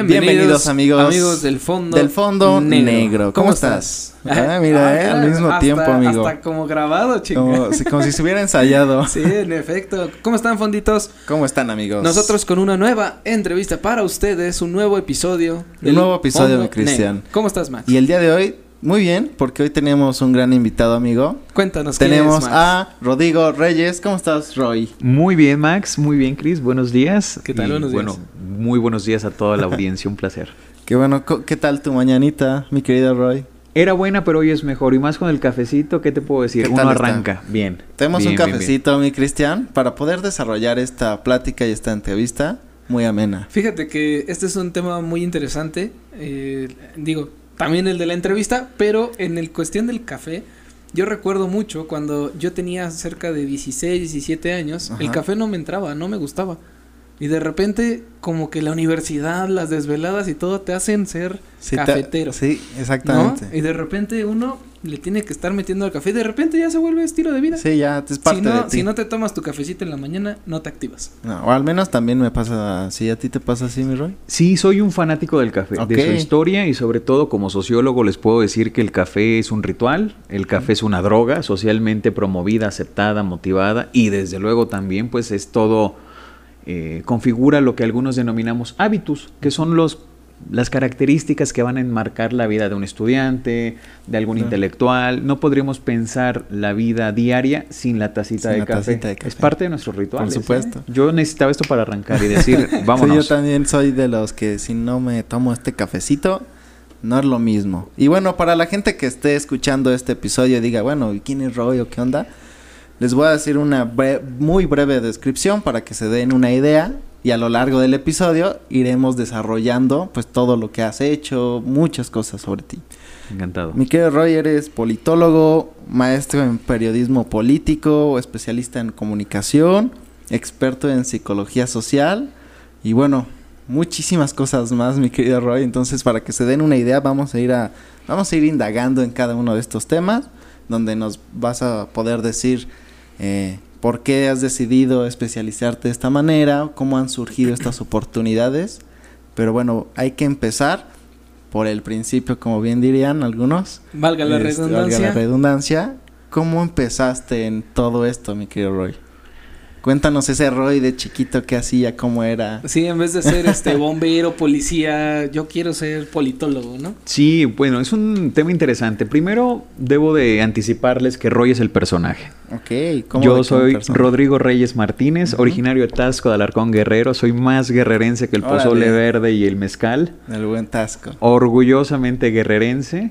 Bienvenidos, amigos. Amigos del fondo. Del fondo negro. ¿Cómo, estás? Ah, mira, eh, al mismo tiempo, amigo. Hasta como grabado, chicos. Como, si, como si se hubiera ensayado. sí, en efecto. ¿Cómo están, fonditos? ¿Cómo están, amigos? Nosotros con una nueva entrevista para ustedes, un nuevo episodio. Un nuevo episodio, mi Cristian. ¿Cómo estás, Max? Y el día de hoy muy bien, porque hoy tenemos un gran invitado, amigo. Cuéntanos. Tenemos a Rodrigo Reyes. ¿Cómo estás, Roy? Muy bien, Max. Muy bien, Chris. Buenos días. ¿Qué tal? buenos días. Bueno, muy buenos días a toda la audiencia. un placer. Qué bueno. ¿Qué tal tu mañanita, mi querido Roy? Era buena, pero hoy es mejor. Y más con el cafecito, ¿qué te puedo decir? Uno arranca. Bien. Tenemos un cafecito, mi Cristian, para poder desarrollar esta plática y esta entrevista muy amena. Fíjate que este es un tema muy interesante. Eh, digo, también el de la entrevista, pero en el cuestión del café, yo recuerdo mucho cuando yo tenía cerca de 16, 17 años, el café no me entraba, no me gustaba. Y de repente, como que la universidad, las desveladas y todo te hacen ser cafetero. sí, exactamente. Y de repente uno le tiene que estar metiendo al café y de repente ya se vuelve estilo de vida. Sí, ya es parte si no, de ti. Si no te tomas tu cafecito en la mañana, no te activas. No, o al menos también me pasa así. ¿A ti te pasa así, mi Roy? Sí, soy un fanático del café, de su historia y sobre todo como sociólogo les puedo decir que el café es un ritual, el café es una droga socialmente promovida, aceptada, motivada y desde luego también pues es todo... Eh, configura lo que algunos denominamos hábitos, que son los las características que van a enmarcar la vida de un estudiante, de algún intelectual. No podríamos pensar la vida diaria sin la tacita, de, café. Es parte de nuestro ritual. Por supuesto. Yo necesitaba esto para arrancar y decir, vámonos. yo también soy de los que si no me tomo este cafecito, no es lo mismo. Y bueno, para la gente que esté escuchando este episodio y diga, bueno, ¿quién es Roy o qué onda? Les voy a decir una muy breve descripción para que se den una idea y a lo largo del episodio iremos desarrollando pues todo lo que has hecho, muchas cosas sobre ti. Encantado. Mi querido Roy, eres politólogo, maestro en periodismo político, especialista en comunicación, experto en psicología social y bueno, muchísimas cosas más, mi querido Roy. Entonces, para que se den una idea, vamos a ir a vamos a ir indagando en cada uno de estos temas donde nos vas a poder decir eh, ¿Por qué has decidido especializarte de esta manera? ¿Cómo han surgido estas oportunidades? Pero bueno, hay que empezar por el principio, como bien dirían algunos. Valga la este, redundancia. Valga la redundancia. ¿Cómo empezaste en todo esto, mi querido Roy? Cuéntanos ese Roy de chiquito que hacía, cómo era. Sí, en vez de ser este bombero, policía, yo quiero ser politólogo, ¿no? Sí, bueno, es un tema interesante. Primero, debo de anticiparles que Roy es el personaje. Ok, ¿cómo Yo soy Rodrigo Reyes Martínez, originario de Tasco de Alarcón Guerrero. Soy más guerrerense que el pozole verde y el mezcal. El buen Tasco. Orgullosamente guerrerense.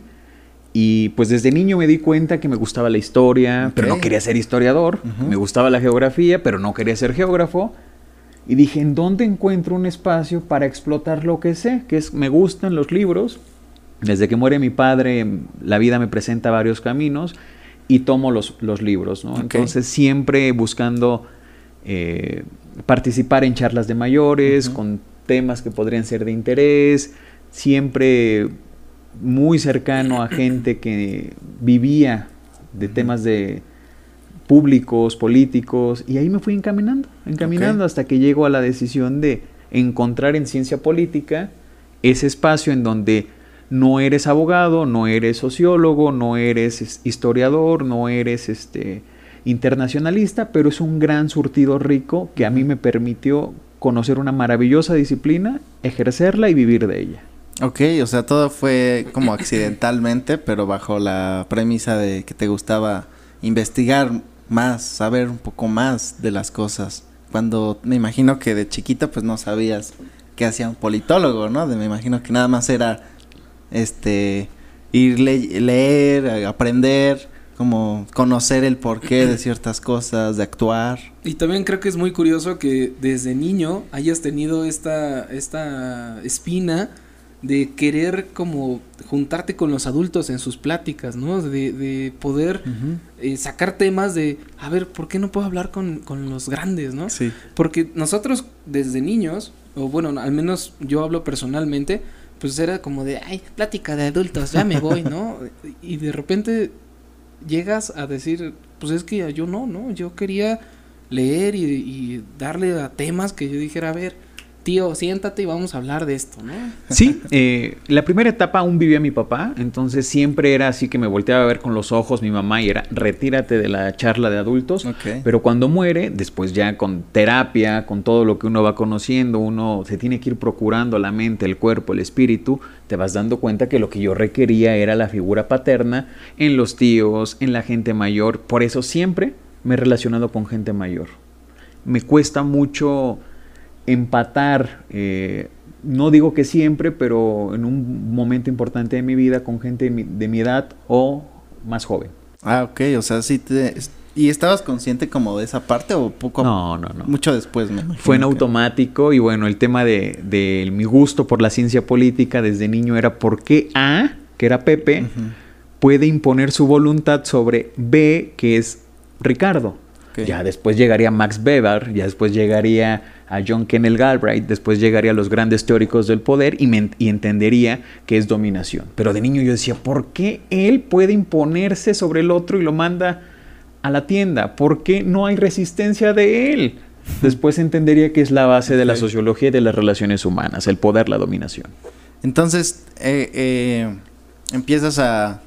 Y pues desde niño me di cuenta que me gustaba la historia, pero no quería ser historiador. Me gustaba la geografía, pero no quería ser geógrafo. Y dije, ¿en dónde encuentro un espacio para explotar lo que sé? Que es, me gustan los libros. Desde que muere mi padre, la vida me presenta varios caminos y tomo los, los libros, ¿no? Entonces siempre buscando eh, participar en charlas de mayores, con temas que podrían ser de interés, siempre muy cercano a gente que vivía de temas de públicos, políticos, y ahí me fui encaminando, encaminando hasta que llego a la decisión de encontrar en ciencia política ese espacio en donde no eres abogado, no eres sociólogo, no eres historiador, no eres este internacionalista, pero es un gran surtido rico que a mí me permitió conocer una maravillosa disciplina, ejercerla y vivir de ella. Ok, o sea, todo fue como accidentalmente, pero bajo la premisa de que te gustaba investigar más, saber un poco más de las cosas. Cuando me imagino que de chiquita pues no sabías qué hacía un politólogo, ¿no? De, me imagino que nada más era este ir leer, aprender, como conocer el porqué de ciertas cosas, de actuar. Y también creo que es muy curioso que desde niño hayas tenido esta esta espina de querer como juntarte con los adultos en sus pláticas, ¿no? De, de poder eh, sacar temas de, a ver, ¿por qué no puedo hablar con, con los grandes, ¿no? Sí. Porque nosotros desde niños, o bueno, al menos yo hablo personalmente, pues era como de, ay, plática de adultos, ya me voy, ¿no? y de repente llegas a decir, pues es que yo no, ¿no? Yo quería leer y, y darle a temas que yo dijera, a ver, tío, siéntate y vamos a hablar de esto, ¿no? Sí, eh, la primera etapa aún vivía mi papá, entonces siempre era así que me volteaba a ver con los ojos mi mamá y era retírate de la charla de adultos. Pero cuando muere, después ya con terapia, con todo lo que uno va conociendo, uno se tiene que ir procurando la mente, el cuerpo, el espíritu, te vas dando cuenta que lo que yo requería era la figura paterna en los tíos, en la gente mayor. Por eso siempre me he relacionado con gente mayor. Me cuesta mucho empatar, eh, no digo que siempre, pero en un momento importante de mi vida con gente de mi, de mi edad o más joven. Ah, ok, o sea, sí te... ¿Y estabas consciente como de esa parte o poco? No, no, no. Mucho después, me Fue en automático y bueno, el tema de, de mi gusto por la ciencia política desde niño era por qué A, que era Pepe, puede imponer su voluntad sobre B, que es Ricardo. Ya después llegaría Max Weber, ya después llegaría a John Kenneth Galbraith, después llegaría a los grandes teóricos del poder y, me- y entendería que es dominación. Pero de niño yo decía, ¿por qué él puede imponerse sobre el otro y lo manda a la tienda? ¿Por qué no hay resistencia de él? Después entendería que es la base de la sociología y de las relaciones humanas, el poder, la dominación. Entonces, eh, eh, empiezas a,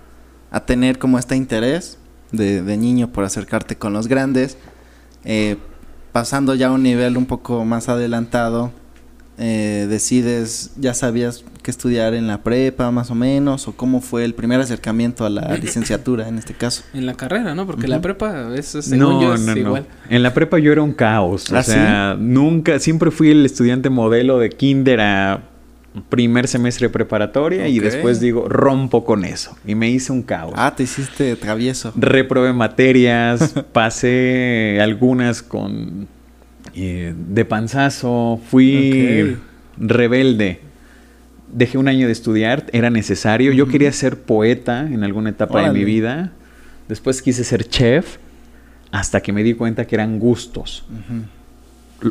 a tener como este interés de, de niño por acercarte con los grandes. eh, pasando ya a un nivel un poco más adelantado, eh, decides, ya sabías qué estudiar en la prepa más o menos, o cómo fue el primer acercamiento a la licenciatura en este caso. En la carrera, ¿no? Porque la prepa es, según yo, es igual. En la prepa yo era un caos. O ¿Ah, sea, nunca, siempre fui el estudiante modelo de kinder a primer semestre de preparatoria y después digo, rompo con eso. Y me hice un caos. Ah, te hiciste travieso. Reprobé materias, pasé algunas con eh, de panzazo, fui rebelde. Dejé un año de estudiar, era necesario. Yo quería ser poeta en alguna etapa de mi vida. Después quise ser chef hasta que me di cuenta que eran gustos.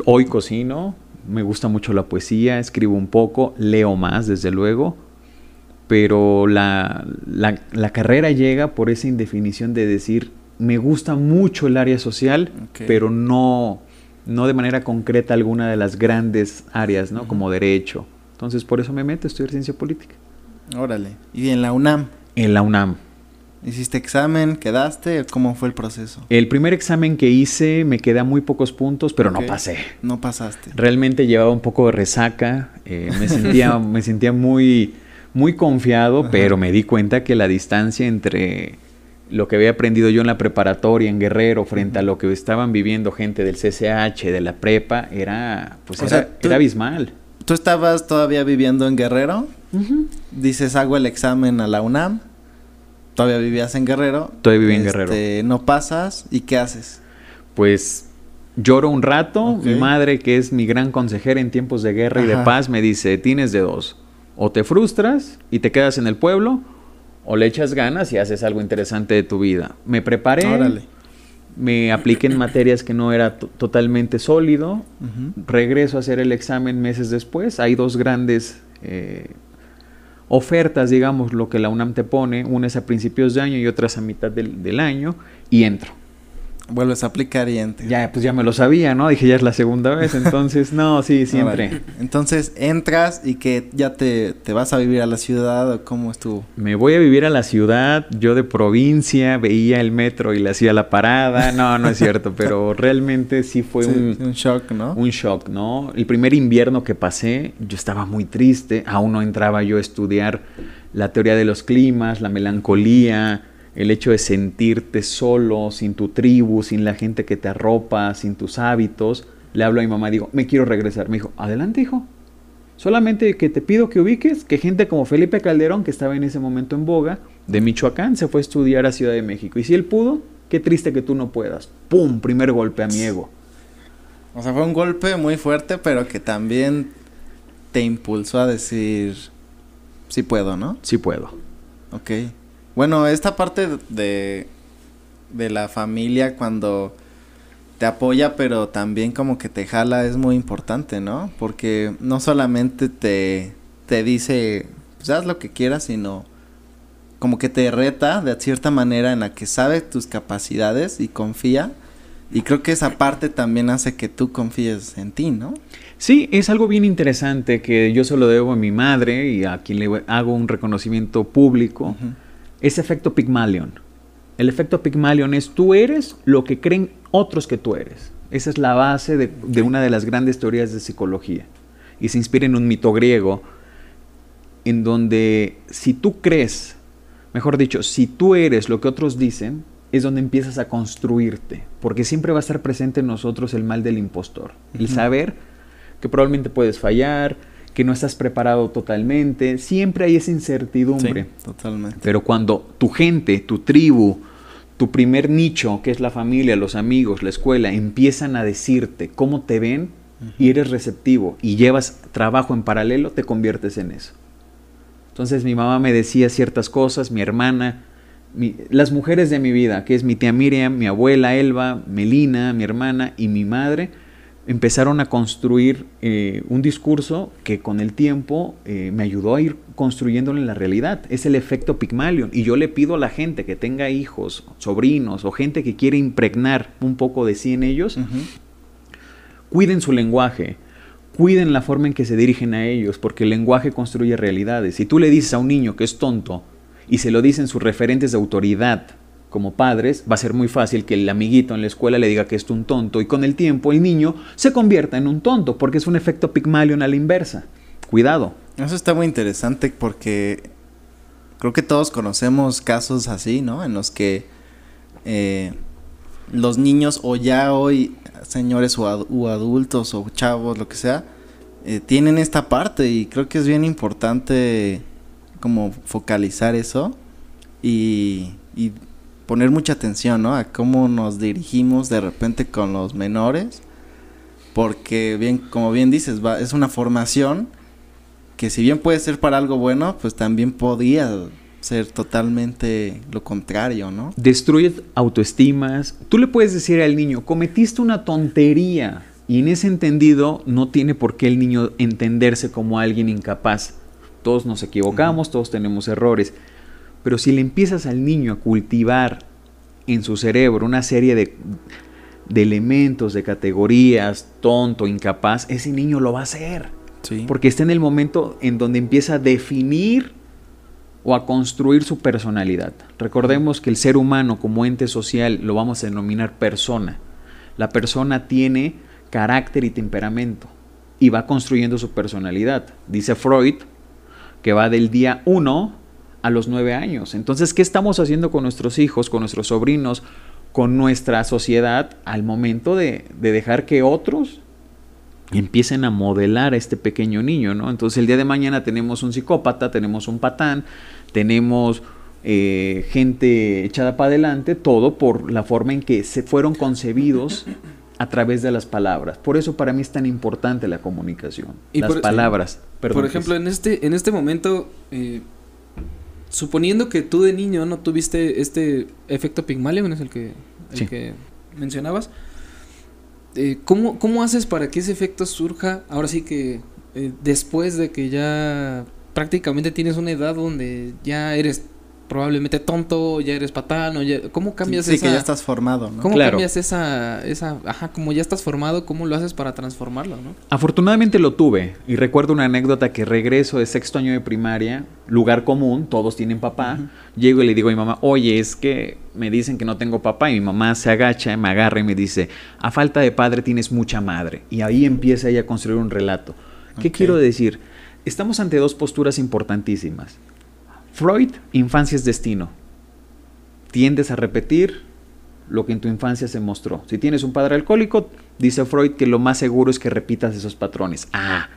Hoy cocino, me gusta mucho la poesía, escribo un poco, leo más, desde luego, pero la, la- la carrera llega por esa indefinición de decir, me gusta mucho el área social, pero no, no de manera concreta alguna de las grandes áreas, ¿no? Como derecho. Entonces, por eso me meto a estudiar ciencia política. Órale. Y en la UNAM, En la UNAM. ¿Hiciste examen? ¿Quedaste? ¿Cómo fue el proceso? El primer examen que hice me quedé a muy pocos puntos, pero no pasé. No pasaste. Realmente llevaba un poco de resaca, eh, me, sentía, me sentía muy, muy confiado, Ajá. pero me di cuenta que la distancia entre lo que había aprendido yo en la preparatoria en Guerrero frente a lo que estaban viviendo gente del CCH, de la prepa, era, pues O era, sea, tú- era abismal. ¿Tú estabas todavía viviendo en Guerrero? Dices, hago el examen a la UNAM. Todavía vivías en Guerrero. Todavía vivía en Guerrero. Este, No pasas. ¿Y qué haces? Pues lloro un rato, mi madre, que es mi gran consejera en tiempos de guerra y de paz, me dice, tienes de dos, o te frustras y te quedas en el pueblo, o le echas ganas y haces algo interesante de tu vida. Me preparé, Órale. me apliqué en materias que no era to- totalmente sólido, regreso a hacer el examen meses después, hay dos grandes eh, ofertas, digamos, lo que la UNAM te pone, una es a principios de año y otra es a mitad del, del año, y entro. Vuelves a aplicar y entras. Ya, pues ya me lo sabía, ¿no? Dije, ya es la segunda vez, entonces, no, sí, sí entré. Entonces entras y que ya te, te vas a vivir a la ciudad o cómo estuvo. Me voy a vivir a la ciudad, yo de provincia, veía el metro y le hacía la parada. No, no es cierto, pero realmente sí fue Sí, un, un shock, ¿no? un shock, ¿no? El primer invierno que pasé, yo estaba muy triste, aún no entraba yo a estudiar la teoría de los climas, la melancolía, el hecho de sentirte solo, sin tu tribu, sin la gente que te arropa, sin tus hábitos. Le hablo a mi mamá y digo, me quiero regresar. Me dijo, adelante, hijo. Solamente que te pido que ubiques que gente como Felipe Calderón, que estaba en ese momento en boga, de Michoacán, se fue a estudiar a Ciudad de México. Y si él pudo, qué triste que tú no puedas. ¡Pum! Primer golpe a mi ego. O sea, fue un golpe muy fuerte, pero que también te impulsó a decir, sí puedo, ¿no? Sí puedo. Ok. Bueno, esta parte de, de la familia cuando te apoya, pero también como que te jala es muy importante, ¿no? Porque no solamente te, te dice, pues haz lo que quieras, sino como que te reta de cierta manera en la que sabe tus capacidades y confía Y creo que esa parte también hace que tú confíes en ti, ¿no? Sí, es algo bien interesante que yo se lo debo a mi madre y a quien le hago un reconocimiento público. Ese efecto Pygmalion. El efecto Pygmalion es tú eres lo que creen otros que tú eres. Esa es la base de, de una de las grandes teorías de psicología. Y se inspira en un mito griego en donde si tú crees, mejor dicho, si tú eres lo que otros dicen, es donde empiezas a construirte, porque siempre va a estar presente en nosotros el mal del impostor, el saber que probablemente puedes fallar, que no estás preparado totalmente, siempre hay esa incertidumbre. totalmente. Pero cuando tu gente, tu tribu, tu primer nicho, que es la familia, los amigos, la escuela, empiezan a decirte cómo te ven y eres receptivo y llevas trabajo en paralelo, te conviertes en eso. Entonces mi mamá me decía ciertas cosas, mi hermana, las mujeres de mi vida, que es mi tía Miriam, mi abuela Elba, Melina, mi hermana y mi madre, empezaron a construir eh, un discurso que con el tiempo eh, me ayudó a ir construyéndolo en la realidad. Es el efecto Pygmalion. Y yo le pido a la gente que tenga hijos, sobrinos o gente que quiere impregnar un poco de sí en ellos, cuiden su lenguaje, cuiden la forma en que se dirigen a ellos, porque el lenguaje construye realidades. Si tú le dices a un niño que es tonto, y se lo dicen sus referentes de autoridad como padres, va a ser muy fácil que el amiguito en la escuela le diga que es un tonto y con el tiempo el niño se convierta en un tonto porque es un efecto Pygmalion a la inversa. Cuidado. Eso está muy interesante porque creo que todos conocemos casos así, ¿no? En los que eh, los niños o ya hoy señores o, adultos o chavos, lo que sea, eh, tienen esta parte y creo que es bien importante como focalizar eso y, poner mucha atención, ¿no? A cómo nos dirigimos de repente con los menores, porque bien, como bien dices, va, es una formación que si bien puede ser para algo bueno, pues también podría ser totalmente lo contrario, ¿no? Destruye autoestimas. Tú le puedes decir al niño, cometiste una tontería. Y en ese entendido no tiene por qué el niño entenderse como alguien incapaz. Todos nos equivocamos, todos tenemos errores. Pero si le empiezas al niño a cultivar en su cerebro una serie de, elementos, de categorías, tonto, incapaz, ese niño lo va a hacer. Porque está en el momento en donde empieza a definir o a construir su personalidad. Recordemos que el ser humano como ente social lo vamos a denominar persona. La persona tiene carácter y temperamento y va construyendo su personalidad. Dice Freud que va del día 1 a los 9 años. Entonces, ¿qué estamos haciendo con nuestros hijos, con nuestros sobrinos, con nuestra sociedad al momento de, dejar que otros empiecen a modelar a este pequeño niño, ¿no? Entonces el día de mañana tenemos un psicópata, tenemos un patán, tenemos eh, gente echada para adelante, todo por la forma en que se fueron concebidos a través de las palabras. Por eso para mí es tan importante la comunicación. Y las palabras. por ejemplo, en este, en este momento, eh, suponiendo que tú de niño no tuviste este efecto Pygmalion, es el que, el que mencionabas, eh, ¿cómo, ¿cómo, haces para que ese efecto surja ahora sí que eh, después de que ya prácticamente tienes una edad donde ya eres probablemente tonto, ya eres patán, o ya, ¿cómo cambias sí, esa? Sí, que ya estás formado, ¿no? ¿Cómo cambias esa, esa, ajá, como ya estás formado, cómo lo haces para transformarlo, no? Afortunadamente lo tuve, y recuerdo una anécdota que regreso de sexto año de primaria, lugar común, todos tienen papá, llego y le digo a mi mamá, oye, es que me dicen que no tengo papá, y mi mamá se agacha, me agarra y me dice, a falta de padre tienes mucha madre, y ahí empieza ella a construir un relato. ¿Qué quiero decir? Estamos ante dos posturas importantísimas. Freud, infancia es destino. Tiendes a repetir lo que en tu infancia se mostró. Si tienes un padre alcohólico, dice Freud que lo más seguro es que repitas esos patrones. Ah,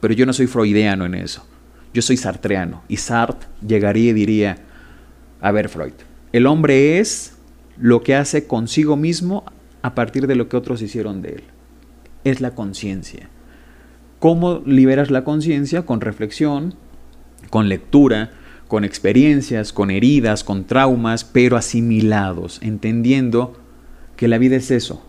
pero yo no soy freudiano en eso. Yo soy sartreano. Y Sartre llegaría y diría, a ver Freud, el hombre es lo que hace consigo mismo a partir de lo que otros hicieron de él. Es la conciencia. ¿Cómo liberas la conciencia? Con reflexión, con lectura, con experiencias, con heridas, con traumas, pero asimilados, entendiendo que la vida es eso.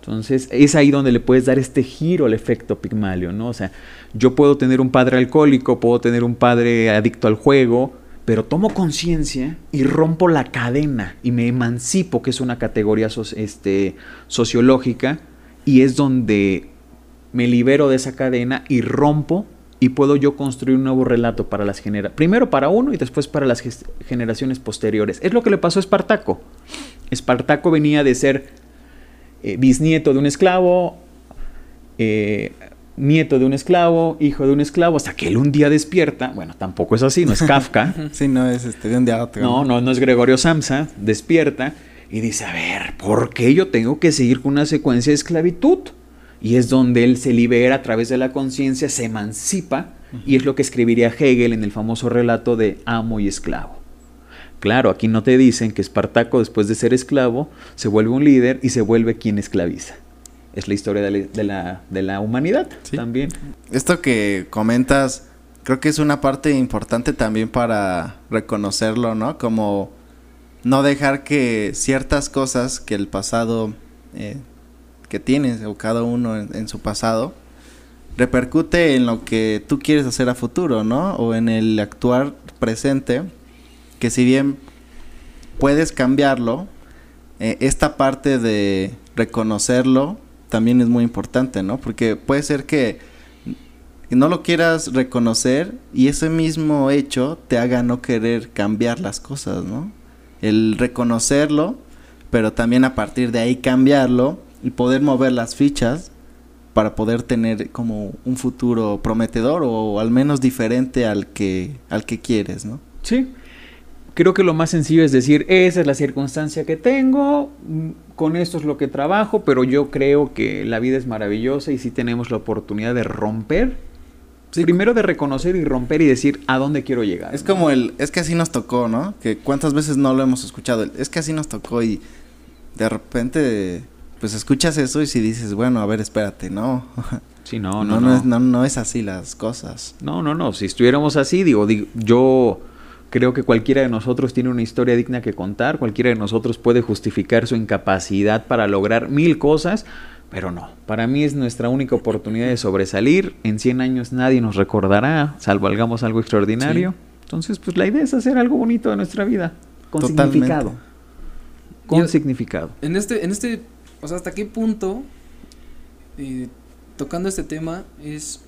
Entonces, es ahí donde le puedes dar este giro al efecto Pigmalion, ¿no? O sea, yo puedo tener un padre alcohólico, puedo tener un padre adicto al juego, pero tomo conciencia y rompo la cadena y me emancipo, que es una categoría este, sociológica, y es donde me libero de esa cadena y rompo y puedo yo construir un nuevo relato para las generaciones, primero para uno y después para las generaciones posteriores. Es lo que le pasó a Espartaco. Espartaco venía de ser eh, bisnieto de un esclavo, eh, nieto de un esclavo, hijo de un esclavo, hasta que él un día despierta, bueno, tampoco es así, no es Kafka. sí, no es este, de un día a otro. No, no, no es Gregorio Samsa, despierta y dice, a ver, ¿por qué yo tengo que seguir con una secuencia de esclavitud? Y es donde él se libera a través de la conciencia, se emancipa, y es lo que escribiría Hegel en el famoso relato de amo y esclavo. Claro, aquí no te dicen que Espartaco, después de ser esclavo, se vuelve un líder y se vuelve quien esclaviza es la historia de la, de la, humanidad también. Esto que comentas, creo que es una parte importante también para reconocerlo, ¿no? Como no dejar que ciertas cosas que el pasado eh, que tienes o cada uno en, su pasado repercute en lo que tú quieres hacer a futuro, ¿no? O en el actuar presente, que si bien puedes cambiarlo, eh, esta parte de reconocerlo también es muy importante, ¿no? Porque puede ser que no lo quieras reconocer y ese mismo hecho te haga no querer cambiar las cosas, ¿no? El reconocerlo, pero también a partir de ahí cambiarlo y poder mover las fichas para poder tener como un futuro prometedor o al menos diferente al que al que quieres, ¿no? Sí. Creo que lo más sencillo es decir, esa es la circunstancia que tengo, con esto es lo que trabajo, pero yo creo que la vida es maravillosa y si tenemos la oportunidad de romper, primero de reconocer y romper y decir a dónde quiero llegar. Es como el, es que así nos tocó, ¿no? Que cuántas veces no lo hemos escuchado, es que así nos tocó y de repente, pues escuchas eso y si dices, bueno, a ver, espérate, no. Sí, no, no, no. No, es, no, no es así las cosas. No, no, no. Si estuviéramos así, digo, digo yo Creo que cualquiera de nosotros tiene una historia digna que contar, cualquiera de nosotros puede justificar su incapacidad para lograr mil cosas, pero no, para mí es nuestra única oportunidad de sobresalir. En 100 años nadie nos recordará, salvo hagamos algo extraordinario. Entonces, pues la idea es hacer algo bonito de nuestra vida, con significado. Con significado. En este, en este, o sea, hasta qué punto, eh, tocando este tema, es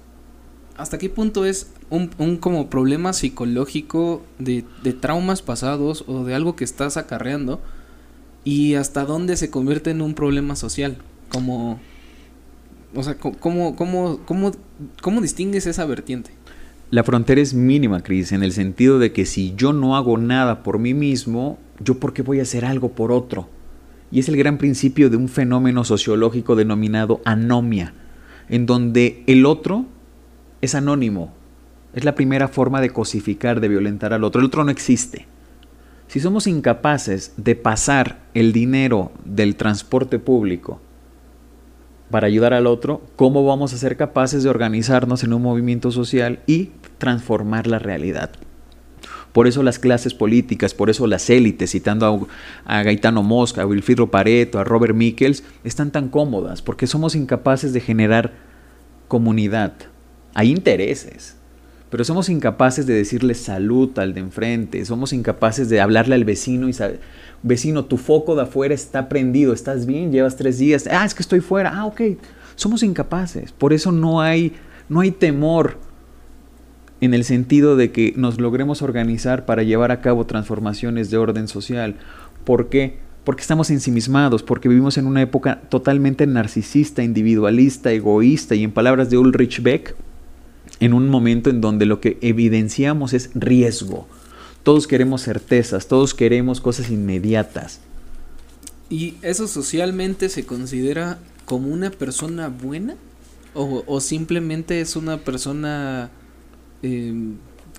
hasta qué punto es un, un como problema psicológico de, traumas pasados o de algo que estás acarreando y hasta dónde se convierte en un problema social. Como, o sea, ¿cómo, cómo, cómo, cómo distingues esa vertiente? La frontera es mínima, Cris, en el sentido de que si yo no hago nada por mí mismo, ¿yo por qué voy a hacer algo por otro? Y es el gran principio de un fenómeno sociológico denominado anomia, en donde el otro es anónimo. Es la primera forma de cosificar, de violentar al otro. El otro no existe. Si somos incapaces de pasar el dinero del transporte público para ayudar al otro, ¿cómo vamos a ser capaces de organizarnos en un movimiento social y transformar la realidad? Por eso las clases políticas, por eso las élites, citando a, Gaetano Mosca, a Wilfrido Pareto, a Robert Michels, están tan cómodas, porque somos incapaces de generar comunidad, hay intereses, pero somos incapaces de decirle salud al de enfrente, somos incapaces de hablarle al vecino y saber, vecino, tu foco de afuera está prendido, ¿estás bien? Llevas tres días, ah, es que estoy fuera, ah, ok, somos incapaces, por eso no hay, no hay temor en el sentido de que nos logremos organizar para llevar a cabo transformaciones de orden social. ¿Por qué? Porque estamos ensimismados, porque vivimos en una época totalmente narcisista, individualista, egoísta y en palabras de Ulrich Beck, en un momento en donde lo que evidenciamos es riesgo. Todos queremos certezas, todos queremos cosas inmediatas. ¿Y eso socialmente se considera como una persona buena? ¿O, simplemente es una persona, eh,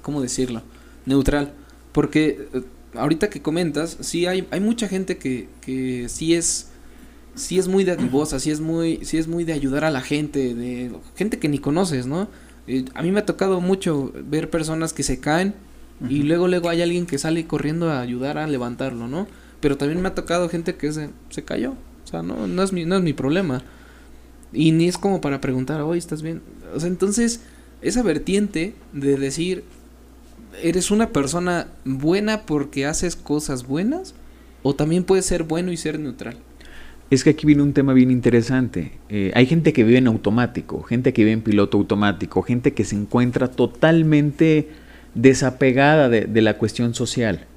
¿cómo decirlo? Neutral. Porque eh, ahorita que comentas, sí hay, hay mucha gente que, que sí es sí es muy dadivosa, sí es muy, sí es muy de ayudar a la gente, de gente que ni conoces, ¿no? a mí me ha tocado mucho ver personas que se caen y luego luego hay alguien que sale corriendo a ayudar a levantarlo, ¿no? Pero también me ha tocado gente que se, se cayó. O sea, no, no, es mi, no es mi problema. Y ni es como para preguntar, oye, ¿estás bien? O sea, entonces, esa vertiente de decir, ¿eres una persona buena porque haces cosas buenas? ¿O también puedes ser bueno y ser neutral? Es que aquí viene un tema bien interesante. Eh, hay gente que vive en automático, gente que vive en piloto automático, gente que se encuentra totalmente desapegada de, de, la cuestión social,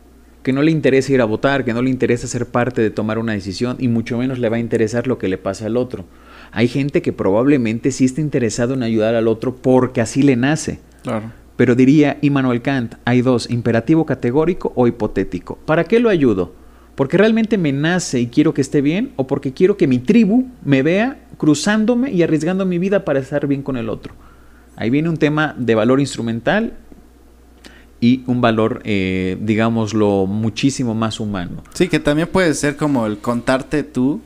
que no le interesa ir a votar, que no le interesa ser parte de tomar una decisión y mucho menos le va a interesar lo que le pasa al otro. Hay gente que probablemente sí está interesado en ayudar al otro porque así le nace. Claro. Pero diría Immanuel Kant, hay dos, imperativo categórico o hipotético. ¿Para qué lo ayudo? porque realmente me nace y quiero que esté bien o porque quiero que mi tribu me vea cruzándome y arriesgando mi vida para estar bien con el otro. Ahí viene un tema de valor instrumental y un valor, eh, digámoslo, muchísimo más humano. Sí, que también puede ser como el contarte tú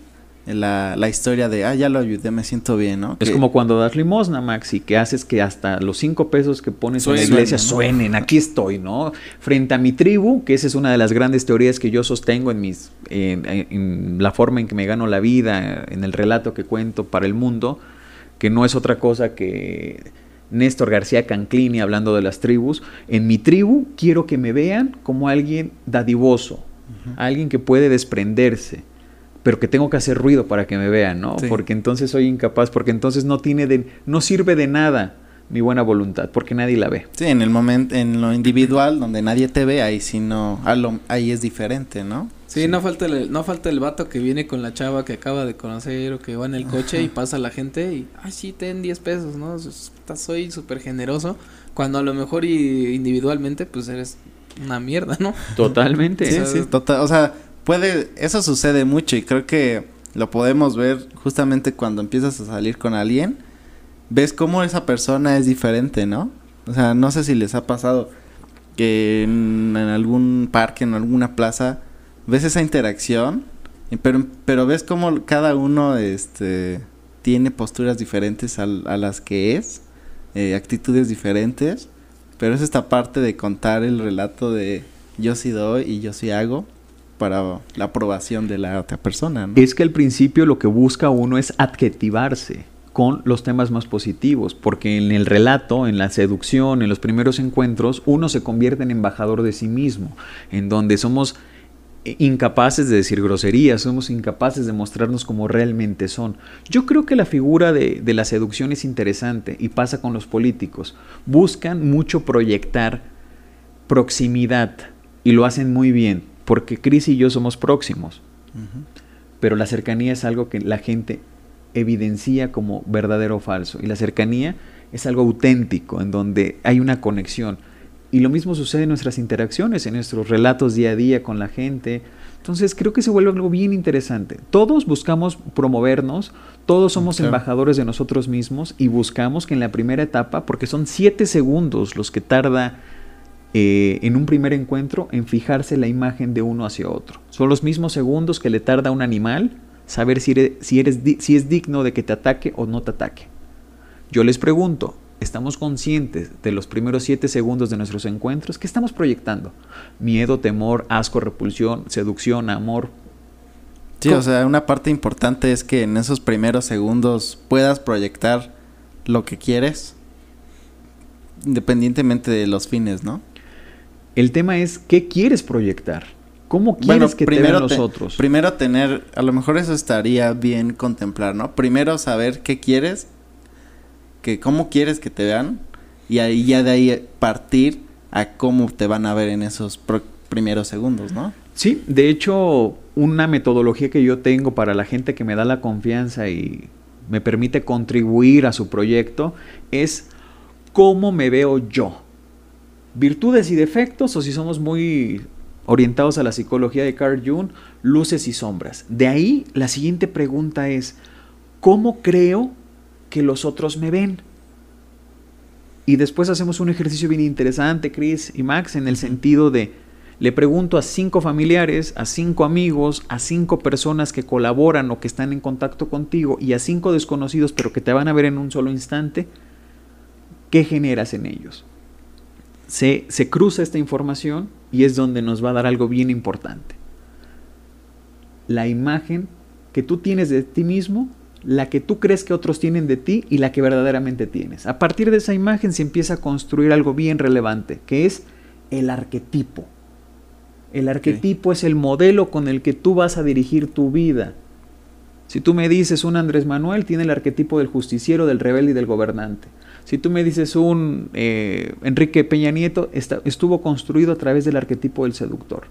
la, la, historia de, ah, ya lo ayudé, me siento bien, ¿no? Es como cuando das limosna, Maxi, que haces que hasta los cinco pesos que pones en la iglesia suenen, aquí estoy, ¿no? Frente a mi tribu, que esa es una de las grandes teorías que yo sostengo en, mis, en, en la forma en que me gano la vida, en el relato que cuento para el mundo, que no es otra cosa que Néstor García Canclini hablando de las tribus. En mi tribu quiero que me vean como alguien dadivoso, uh -huh. alguien que puede desprenderse pero que tengo que hacer ruido para que me vean, ¿no? Sí. Porque entonces soy incapaz, porque entonces no tiene de, no sirve de nada mi buena voluntad, porque nadie la ve. Sí, en el momento, en lo individual, donde nadie te ve, ahí sí no, ahí es diferente, ¿no? Sí, sí, no falta el, no falta el vato que viene con la chava que acaba de conocer o que va en el coche Ajá. y pasa la gente y, ay, sí, ten 10 pesos, ¿no? Soy súper generoso, cuando a lo mejor y individualmente, pues eres una mierda, ¿no? Totalmente. Sí, sí, total, o sea, puede, eso sucede mucho y creo que lo podemos ver justamente cuando empiezas a salir con alguien, ves cómo esa persona es diferente, ¿no? O sea, no sé si les ha pasado que en, algún parque, en alguna plaza, ves esa interacción, pero, pero ves cómo cada uno este, tiene posturas diferentes a, a las que es, eh, actitudes diferentes, pero es esta parte de contar el relato de yo sí doy y yo sí hago para la aprobación de la otra persona. Es que al principio lo que busca uno es adjetivarse con los temas más positivos, porque en el relato, en la seducción, en los primeros encuentros, uno se convierte en embajador de sí mismo, en donde somos incapaces de decir groserías, somos incapaces de mostrarnos como realmente son. Yo creo que la figura de, de la seducción es interesante y pasa con los políticos. Buscan mucho proyectar proximidad y lo hacen muy bien porque Cris y yo somos próximos. Uh -huh. Pero la cercanía es algo que la gente evidencia como verdadero o falso. Y la cercanía es algo auténtico, en donde hay una conexión. Y lo mismo sucede en nuestras interacciones, en nuestros relatos día a día con la gente. Entonces creo que se vuelve algo bien interesante. Todos buscamos promovernos, todos somos embajadores de nosotros mismos y buscamos que en la primera etapa, porque son siete segundos los que tarda eh, en un primer encuentro en fijarse la imagen de uno hacia otro. Son los mismos segundos que le tarda a un animal saber si, eres, si, eres, si es digno de que te ataque o no te ataque. Yo les pregunto, ¿estamos conscientes de los primeros siete segundos de nuestros encuentros? ¿Qué estamos proyectando? Miedo, temor, asco, repulsión, seducción, amor. Sí, o sea, una parte importante es que en esos primeros segundos puedas proyectar lo que quieres, independientemente de los fines, ¿no? El tema es qué quieres proyectar. ¿Cómo quieres bueno, que primero te vean los otros? Primero tener, a lo mejor eso estaría bien contemplar, ¿no? Primero saber qué quieres, que cómo quieres que te vean y ahí ya de ahí partir a cómo te van a ver en esos primeros segundos, ¿no? Sí, de hecho, una metodología que yo tengo para la gente que me da la confianza y me permite contribuir a su proyecto es cómo me veo yo virtudes y defectos, o si somos muy orientados a la psicología de Carl Jung, luces y sombras. De ahí la siguiente pregunta es, ¿cómo creo que los otros me ven? Y después hacemos un ejercicio bien interesante, Chris y Max, en el sentido de, le pregunto a cinco familiares, a cinco amigos, a cinco personas que colaboran o que están en contacto contigo y a cinco desconocidos pero que te van a ver en un solo instante, ¿qué generas en ellos? Se, se, cruza esta información y es donde nos va a dar algo bien importante. La imagen que tú tienes de ti mismo, la que tú crees que otros tienen de ti y la que verdaderamente tienes. A partir de esa imagen se empieza a construir algo bien relevante, que es el arquetipo. El arquetipo es el modelo con el que tú vas a dirigir tu vida. Si tú me dices un Andrés Manuel, tiene el arquetipo del justiciero, del rebelde y del gobernante. Si tú me dices un eh, Enrique Peña Nieto, estuvo construido a través del arquetipo del seductor.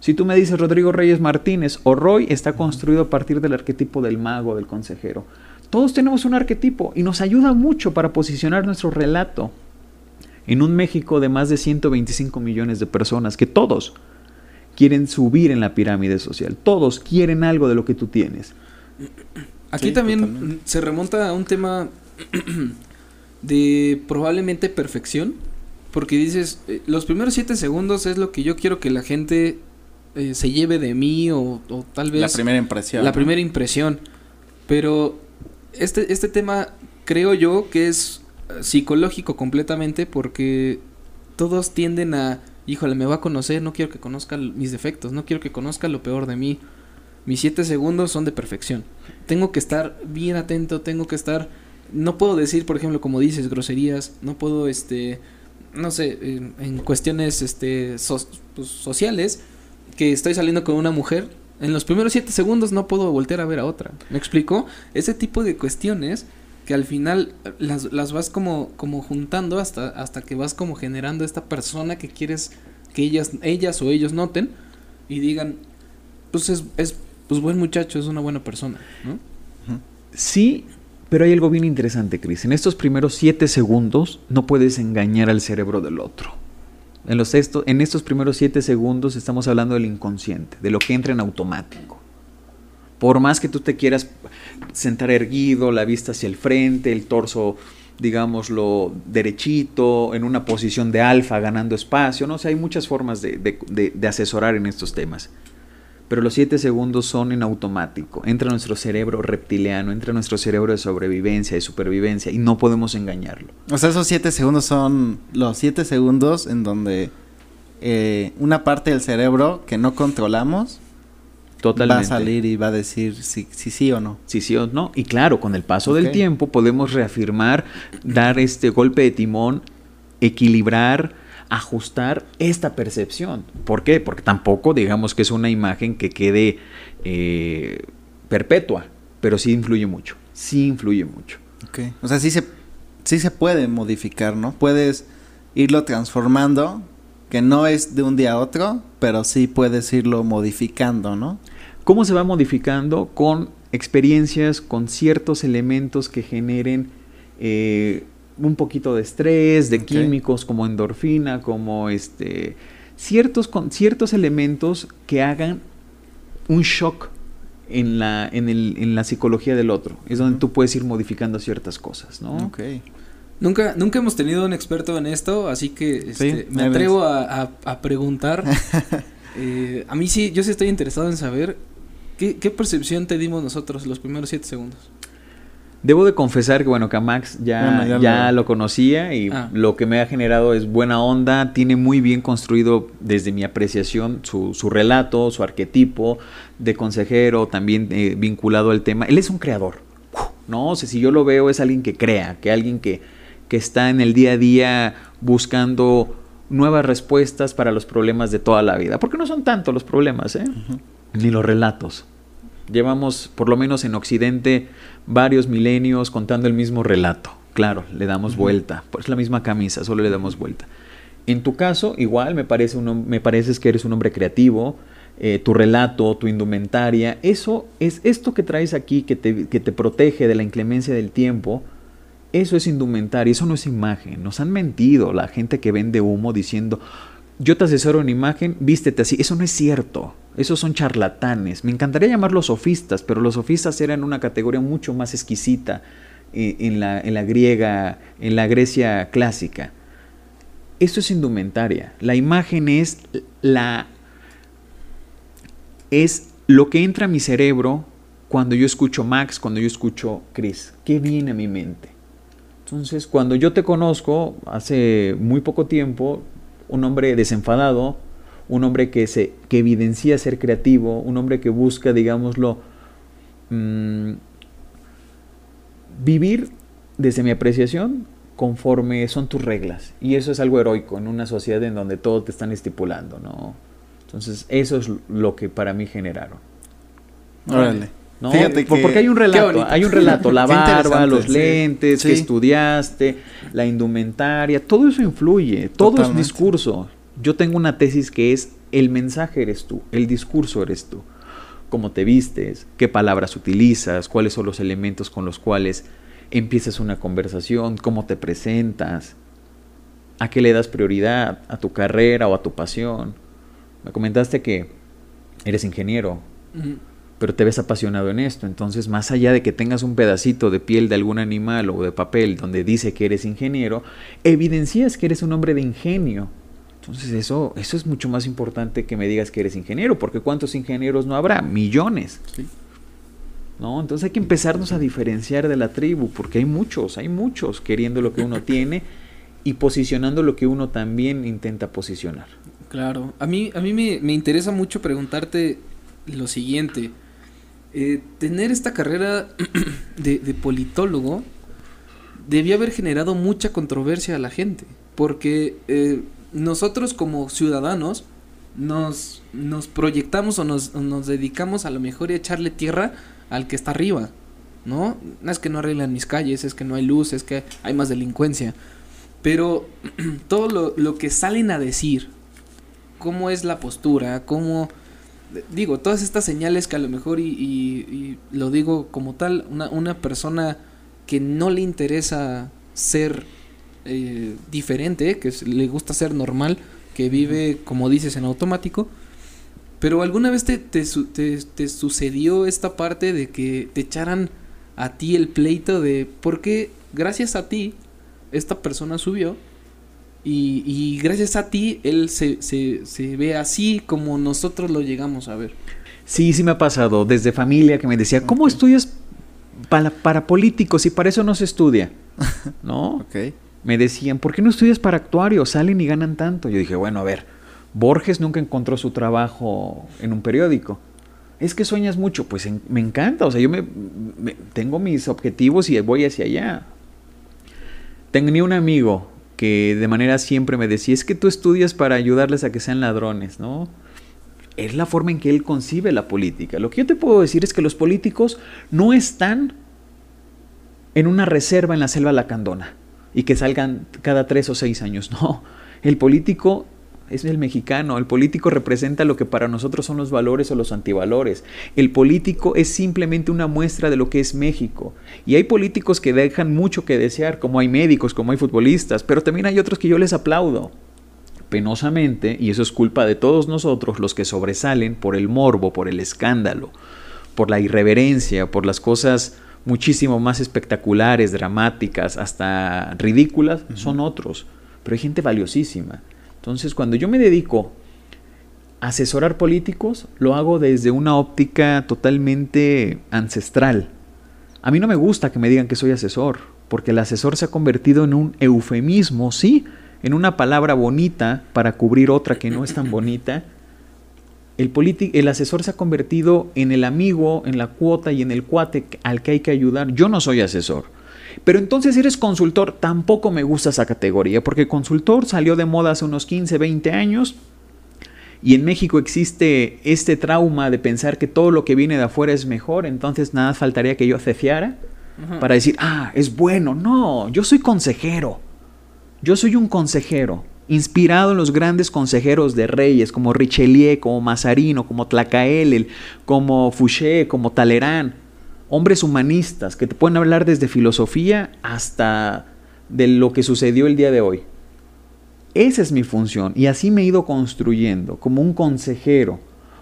Si tú me dices Rodrigo Reyes Martínez o Roy, está construido a partir del arquetipo del mago, del consejero. Todos tenemos un arquetipo y nos ayuda mucho para posicionar nuestro relato en un México de más de 125 millones de personas que todos quieren subir en la pirámide social. Todos quieren algo de lo que tú tienes. Aquí también se remonta a un tema de probablemente perfección, porque dices, eh, los primeros siete segundos es lo que yo quiero que la gente eh, se lleve de mí o, tal vez... La primera impresión. La primera impresión. Pero este, este tema creo yo que es eh, psicológico completamente porque todos tienden a, híjole, me va a conocer, no quiero que conozca mis defectos, no quiero que conozca lo peor de mí. Mis siete segundos son de perfección. Tengo que estar bien atento, tengo que estar... No puedo decir, por ejemplo, como dices, groserías, no puedo, este, no sé, en, cuestiones, este, pues, sociales, que estoy saliendo con una mujer, en los primeros siete segundos no puedo voltear a ver a otra. ¿Me explico? Ese tipo de cuestiones que al final las, las vas como, como juntando hasta, hasta que vas como generando esta persona que quieres que ellas, ellas o ellos noten y digan, pues es, es pues buen muchacho, es una buena persona, ¿no? Sí, pero hay algo bien interesante, Cris. En estos primeros siete segundos no puedes engañar al cerebro del otro. En, los en estos primeros siete segundos estamos hablando del inconsciente, de lo que entra en automático. Por más que tú te quieras sentar erguido, la vista hacia el frente, el torso, digámoslo, derechito, en una posición de alfa, ganando espacio, ¿no? O hay muchas formas de asesorar en estos temas pero los siete segundos son en automático. Entra nuestro cerebro reptiliano, entra nuestro cerebro de sobrevivencia, de supervivencia, y no podemos engañarlo. O sea, esos siete segundos son los siete segundos en donde eh, una parte del cerebro que no controlamos va a salir y va a decir si, sí o no. Si sí o no. Y claro, con el paso del tiempo podemos reafirmar, dar este golpe de timón, equilibrar ajustar esta percepción. ¿Por qué? Porque tampoco digamos que es una imagen que quede eh, perpetua, pero sí influye mucho, sí influye mucho. Okay. O sea, sí se, sí se puede modificar, ¿no? Puedes irlo transformando, que no es de un día a otro, pero sí puedes irlo modificando, ¿no? ¿Cómo se va modificando? Con experiencias, con ciertos elementos que generen eh, un poquito de estrés, de químicos como endorfina, como este ciertos con ciertos elementos que hagan un shock en la en, el, en la psicología del otro. Es donde tú puedes ir modificando ciertas cosas, ¿no? Ok. Nunca, nunca hemos tenido un experto en esto, así que este, me atrevo a, a, preguntar. eh, a mí sí, yo sí estoy interesado en saber qué, qué percepción te dimos nosotros los primeros siete segundos. Debo de confesar que, bueno, que a Max ya, ya, lo... conocía y ah. lo que me ha generado es buena onda. Tiene muy bien construido, desde mi apreciación, su, su relato, su arquetipo de consejero, también eh, vinculado al tema. Él es un creador, ¿no? O sea, si yo lo veo, es alguien que crea, que alguien que, que está en el día a día buscando nuevas respuestas para los problemas de toda la vida. Porque no son tantos los problemas, ¿eh? Ni los relatos. Llevamos, por lo menos en Occidente, varios milenios contando el mismo relato. Claro, le damos vuelta. Pues la misma camisa, solo le damos vuelta. En tu caso, igual me parece un, me pareces que eres un hombre creativo. Eh, tu relato, tu indumentaria, eso es esto que traes aquí que te, que te protege de la inclemencia del tiempo. Eso es indumentaria, eso no es imagen. Nos han mentido la gente que vende humo diciendo, yo te asesoro en imagen, vístete así. Eso no es cierto. Esos son charlatanes. Me encantaría llamarlos sofistas, pero los sofistas eran una categoría mucho más exquisita eh, en, la, en la griega, en la Grecia clásica. Esto es indumentaria. La imagen es la es lo que entra a mi cerebro cuando yo escucho Max, cuando yo escucho Chris. ¿Qué viene a mi mente? Entonces, cuando yo te conozco hace muy poco tiempo, un hombre desenfadado, un hombre que, se, que evidencia ser creativo, un hombre que busca, digámoslo, mm, vivir desde mi apreciación conforme son tus reglas. Y eso es algo heroico en una sociedad en donde todo te están estipulando, ¿no? Entonces, eso es lo que para mí generaron. Órale. ¿No? Porque hay un relato, hay un relato, la barba, los lentes, que estudiaste, la indumentaria, todo eso influye, todo es discurso. Yo tengo una tesis que es el mensaje eres tú, el discurso eres tú. Cómo te vistes, qué palabras utilizas, cuáles son los elementos con los cuales empiezas una conversación, cómo te presentas, a qué le das prioridad, a tu carrera o a tu pasión. Me comentaste que eres ingeniero, pero te ves apasionado en esto. Entonces, más allá de que tengas un pedacito de piel de algún animal o de papel donde dice que eres ingeniero, evidencias que eres un hombre de ingenio. Entonces, eso, eso es mucho más importante que me digas que eres ingeniero, porque ¿cuántos ingenieros no habrá? Millones. ¿No? Entonces hay que empezarnos a diferenciar de la tribu, porque hay muchos, hay muchos queriendo lo que uno tiene y posicionando lo que uno también intenta posicionar. Claro, a mí, a mí me, me interesa mucho preguntarte lo siguiente. Eh, tener esta carrera de, politólogo debía haber generado mucha controversia a la gente, porque eh, nosotros como ciudadanos nos, nos proyectamos o nos, dedicamos a lo mejor a echarle tierra al que está arriba, ¿no? No es que no arreglan mis calles, es que no hay luz, es que hay más delincuencia, pero todo lo que salen a decir, cómo es la postura, cómo digo, todas estas señales que a lo mejor, y, lo digo como tal, una, una, persona que no le interesa ser eh, diferente, que le gusta ser normal, que vive, como dices, en automático, pero alguna vez te, te, te, sucedió esta parte de que te echaran a ti el pleito de por qué gracias a ti esta persona subió y, gracias a ti, él se, se, ve así como nosotros lo llegamos a ver. Sí, sí me ha pasado. Desde familia que me decía, ¿cómo estudias para, para políticos y para eso no se estudia? ¿No? ok. Me decían, ¿por qué no estudias para actuario? Salen y ganan tanto. Yo dije, bueno, a ver, Borges nunca encontró su trabajo en un periódico. Es que sueñas mucho, pues me encanta, o sea, yo me, tengo mis objetivos y voy hacia allá. Tenía un amigo que de manera siempre me decía, es que tú estudias para ayudarles a que sean ladrones, ¿no? Es la forma en que él concibe la política. Lo que yo te puedo decir es que los políticos no están en una reserva en la selva lacandona y que salgan cada tres o seis años. No, el político es el mexicano. El político representa lo que para nosotros son los valores o los antivalores. El político es simplemente una muestra de lo que es México. Y hay políticos que dejan mucho que desear, como hay médicos, como hay futbolistas, pero también hay otros que yo les aplaudo. Penosamente, y eso es culpa de todos nosotros, los que sobresalen por el morbo, por el escándalo, por la irreverencia, por las cosas muchísimo más espectaculares, dramáticas, hasta ridículas, son otros. Pero hay gente valiosísima. Entonces, cuando yo me dedico a asesorar políticos, lo hago desde una óptica totalmente ancestral. A mí no me gusta que me digan que soy asesor, porque el asesor se ha convertido en un eufemismo, sí, en una palabra bonita para cubrir otra que no es tan bonita. El, el asesor se ha convertido en el amigo, en la cuota y en el cuate al que hay que ayudar. Yo no soy asesor. Pero entonces eres consultor, tampoco me gusta esa categoría, porque consultor salió de moda hace unos 15, 20 años. Y en México existe este trauma de pensar que todo lo que viene de afuera es mejor, entonces nada faltaría que yo ceciara para decir, ah, es bueno. No, yo soy consejero. Yo soy un consejero, inspirado en los grandes consejeros de reyes como Richelieu, como Mazarino, como Tlacaelel, como Fouché, como Talleyrand hombres humanistas que te pueden hablar desde filosofía hasta de lo que sucedió el día de hoy. Esa es mi función y así me he ido construyendo como un consejero,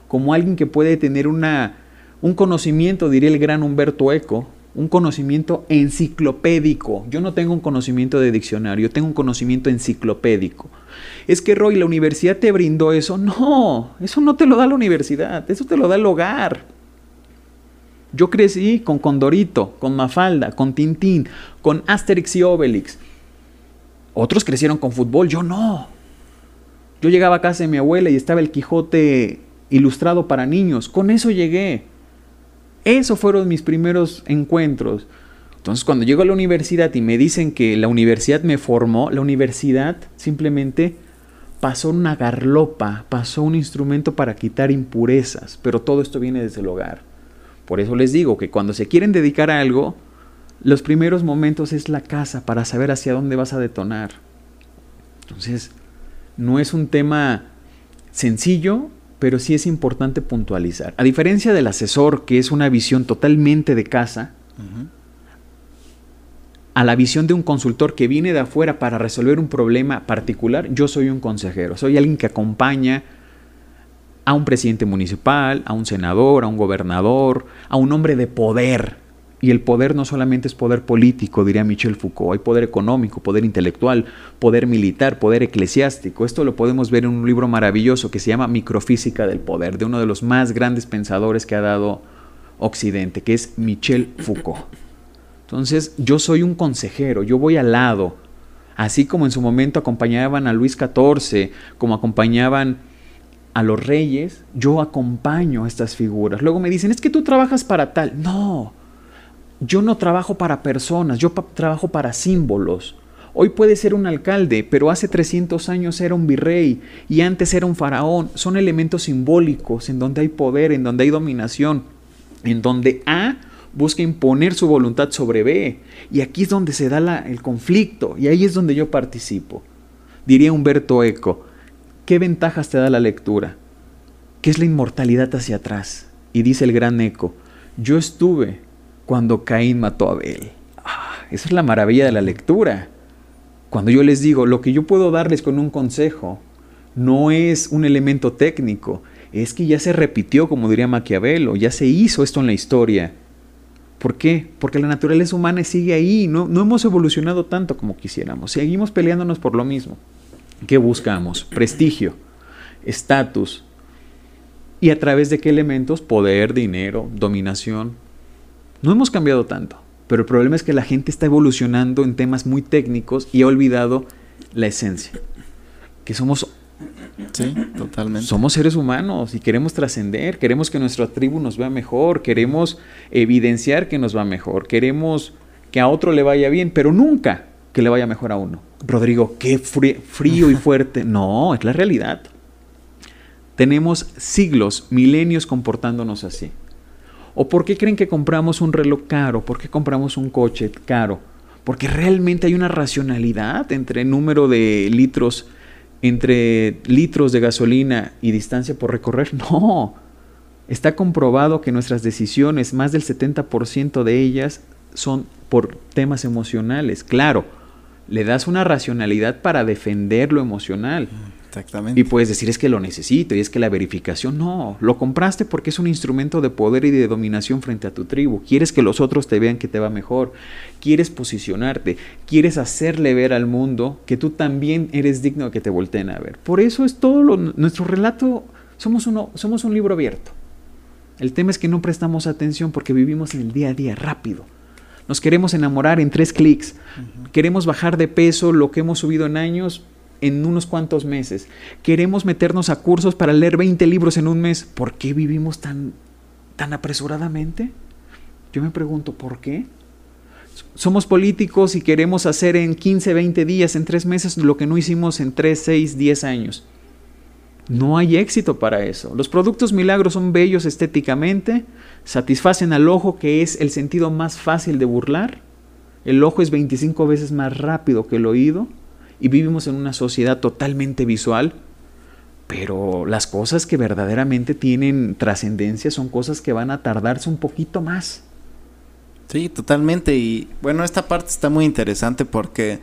como alguien que puede tener una, un conocimiento, diría el gran Humberto Eco, un conocimiento enciclopédico. Yo no tengo un conocimiento de diccionario, tengo un conocimiento enciclopédico. Es que Roy, la universidad te brindó eso. No, eso no te lo da la universidad, eso te lo da el hogar. Yo crecí con Condorito, con Mafalda, con Tintín, con Asterix y Obelix. Otros crecieron con fútbol, yo no. Yo llegaba a casa de mi abuela y estaba el Quijote ilustrado para niños. Con eso llegué. Esos fueron mis primeros encuentros. Entonces, cuando llego a la universidad y me dicen que la universidad me formó, la universidad simplemente pasó una garlopa, pasó un instrumento para quitar impurezas, pero todo esto viene desde el hogar. Por eso les digo que cuando se quieren dedicar a algo, los primeros momentos es la casa para saber hacia dónde vas a detonar. Entonces, no es un tema sencillo, pero sí es importante puntualizar. A diferencia del asesor, que es una visión totalmente de casa, a la visión de un consultor que viene de afuera para resolver un problema particular, yo soy un consejero, soy alguien que acompaña a un presidente municipal, a un senador, a un gobernador, a un hombre de poder. Y el poder no solamente es poder político, diría Michel Foucault, hay poder económico, poder intelectual, poder militar, poder eclesiástico. Esto lo podemos ver en un libro maravilloso que se llama Microfísica del Poder, de uno de los más grandes pensadores que ha dado Occidente, que es Michel Foucault. Entonces, yo soy un consejero, yo voy al lado, así como en su momento acompañaban a Luis XIV, como acompañaban a los reyes, yo acompaño a estas figuras. Luego me dicen, es que tú trabajas para tal. No, yo no trabajo para personas, yo trabajo para símbolos. Hoy puede ser un alcalde, pero hace 300 años era un virrey y antes era un faraón. Son elementos simbólicos en donde hay poder, en donde hay dominación, en donde A busca imponer su voluntad sobre B. Y aquí es donde se da el conflicto y ahí es donde yo participo. Diría Humberto Eco, ¿qué ventajas te da la lectura? ¿Qué es la inmortalidad hacia atrás? Y dice el gran Eco, yo estuve cuando Caín mató a Abel. Ah, esa es la maravilla de la lectura. Cuando yo les digo, lo que yo puedo darles con un consejo no es un elemento técnico, es que ya se repitió, como diría Maquiavelo, ya se hizo esto en la historia. ¿Por qué? Porque la naturaleza humana sigue ahí, no, no hemos evolucionado tanto como quisiéramos, seguimos peleándonos por lo mismo. ¿Qué buscamos? Prestigio, estatus. ¿Y a través de qué elementos? Poder, dinero, dominación. No hemos cambiado tanto, pero el problema es que la gente está evolucionando en temas muy técnicos y ha olvidado la esencia, que somos Sí, totalmente. Somos seres humanos y queremos trascender, queremos que nuestra tribu nos vea mejor, queremos evidenciar que nos va mejor, queremos que a otro le vaya bien, pero nunca que le vaya mejor a uno. Rodrigo, qué frío y fuerte. No, es la realidad. Tenemos siglos, milenios comportándonos así. ¿O por qué creen que compramos un reloj caro? ¿Por qué compramos un coche caro? Porque realmente hay una racionalidad entre el número de litros entre litros de gasolina y distancia por recorrer. No. Está comprobado que nuestras decisiones, más del 70% de ellas, son por temas emocionales. Claro, le das una racionalidad para defender lo emocional. Exactamente. Y puedes decir es que lo necesito y es que la verificación, no, lo compraste porque es un instrumento de poder y de dominación frente a tu tribu. Quieres que los otros te vean que te va mejor. Quieres posicionarte. Quieres hacerle ver al mundo que tú también eres digno de que te volteen a ver. Por eso es todo lo, nuestro relato, somos, uno, somos un libro abierto. El tema es que no prestamos atención porque vivimos en el día a día rápido. Nos queremos enamorar en tres clics. Queremos bajar de peso lo que hemos subido en años en unos cuantos meses. Queremos meternos a cursos para leer 20 libros en un mes. ¿Por qué vivimos tan, tan apresuradamente? Yo me pregunto, ¿por qué? Somos políticos y queremos hacer en 15, 20 días, en 3 meses, lo que no hicimos en 3, 6, 10 años. No hay éxito para eso. Los productos milagros son bellos estéticamente, satisfacen al ojo, que es el sentido más fácil de burlar. El ojo es 25 veces más rápido que el oído y vivimos en una sociedad totalmente visual, pero las cosas que verdaderamente tienen trascendencia son cosas que van a tardarse un poquito más. Sí, totalmente. Y bueno, esta parte está muy interesante porque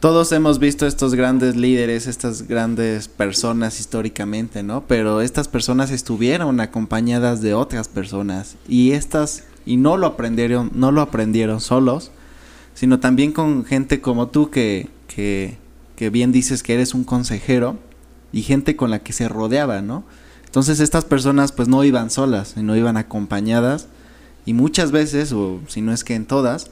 todos hemos visto estos grandes líderes, estas grandes personas históricamente, ¿no? Pero estas personas estuvieron acompañadas de otras personas y estas y no lo aprendieron, no lo aprendieron solos, sino también con gente como tú que, que, que bien dices que eres un consejero y gente con la que se rodeaba, ¿no? Entonces estas personas pues no iban solas, no iban acompañadas y muchas veces, o si no es que en todas,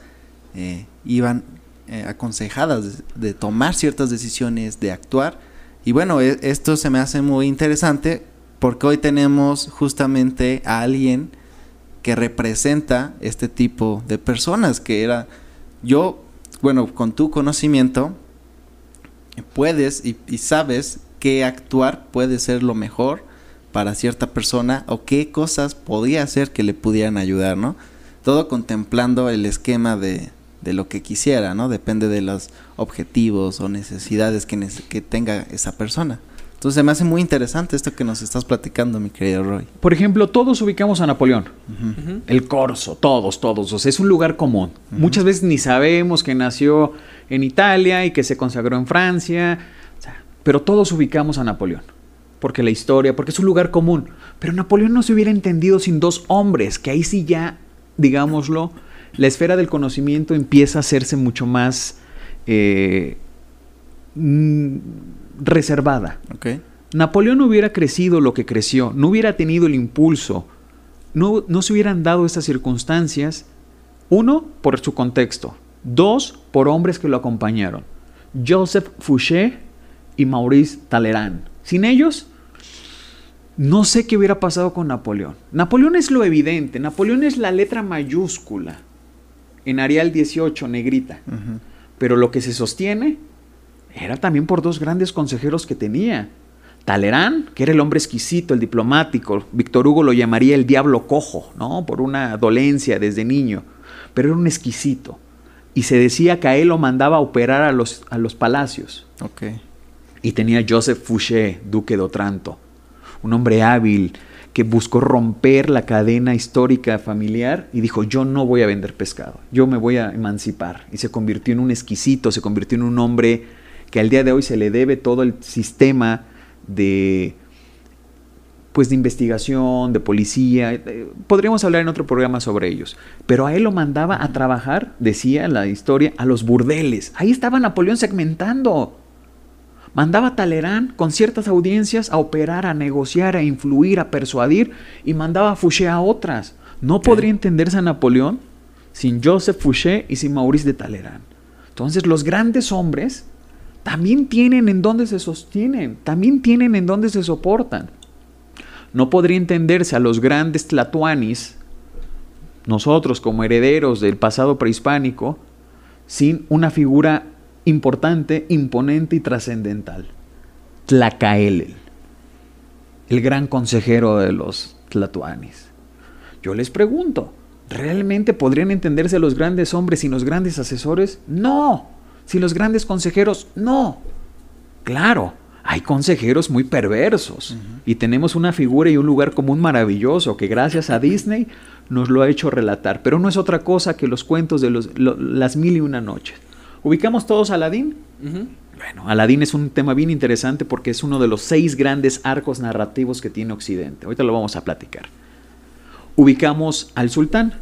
eh, iban eh, aconsejadas de, tomar ciertas decisiones, de actuar. Y bueno, e, esto se me hace muy interesante porque hoy tenemos justamente a alguien que representa este tipo de personas que era yo, bueno, con tu conocimiento puedes y, sabes que actuar puede ser lo mejor para cierta persona o qué cosas podía hacer que le pudieran ayudar, ¿no? Todo contemplando el esquema de, de lo que quisiera, ¿no? Depende de los objetivos o necesidades que, que tenga esa persona. Entonces me hace muy interesante esto que nos estás platicando, mi querido Roy. Por ejemplo, todos ubicamos a Napoleón. El Corso, todos, todos. O sea, es un lugar común. Muchas veces ni sabemos que nació en Italia y que se consagró en Francia. pero todos ubicamos a Napoleón. Porque la historia, porque es un lugar común. Pero Napoleón no se hubiera entendido sin dos hombres, que ahí sí ya, digámoslo, la esfera del conocimiento empieza a hacerse mucho más eh, mm, reservada. Napoleón no hubiera crecido lo que creció, no hubiera tenido el impulso, no, no se hubieran dado estas circunstancias, uno, por su contexto, dos, por hombres que lo acompañaron, Joseph Fouché y Maurice Talleyrand. Sin ellos, no sé qué hubiera pasado con Napoleón. Napoleón es lo evidente, Napoleón es la letra mayúscula en Arial 18, negrita. Pero lo que se sostiene era también por dos grandes consejeros que tenía. Talerán, que era el hombre exquisito, el diplomático. Víctor Hugo lo llamaría el diablo cojo, ¿no? Por una dolencia desde niño. Pero era un exquisito. Y se decía que a él lo mandaba a operar a los, a los palacios. Okay. Y tenía Joseph Fouché, duque de Otranto. Un hombre hábil, que buscó romper la cadena histórica familiar y dijo, yo no voy a vender pescado, yo me voy a emancipar. Y se convirtió en un exquisito, se convirtió en un hombre que al día de hoy se le debe todo el sistema de pues de investigación, de policía, eh, podríamos hablar en otro programa sobre ellos, pero a él lo mandaba a trabajar, decía la historia, a los burdeles. Ahí estaba Napoleón segmentando mandaba a Talleyrand con ciertas audiencias a operar, a negociar, a influir, a persuadir y mandaba a Fouché a otras. No podría entenderse a Napoleón sin Joseph Fouché y sin Maurice de Talleyrand. Entonces los grandes hombres también tienen en dónde se sostienen, también tienen en dónde se soportan. No podría entenderse a los grandes tlatoanis, nosotros como herederos del pasado prehispánico, sin una figura importante, imponente y trascendental. Tlacaelel, el gran consejero de los tlatoanis. Yo les pregunto, ¿realmente podrían entenderse los grandes hombres sin los grandes asesores? No. Sin los grandes consejeros, no. Claro, hay consejeros muy perversos y tenemos una figura y un lugar común maravilloso que gracias a Disney nos lo ha hecho relatar, pero no es otra cosa que los cuentos de los, las mil y una noches. ¿Ubicamos todos a Aladín? Bueno, Aladín es un tema bien interesante porque es uno de los seis grandes arcos narrativos que tiene Occidente. Ahorita lo vamos a platicar. Ubicamos al sultán.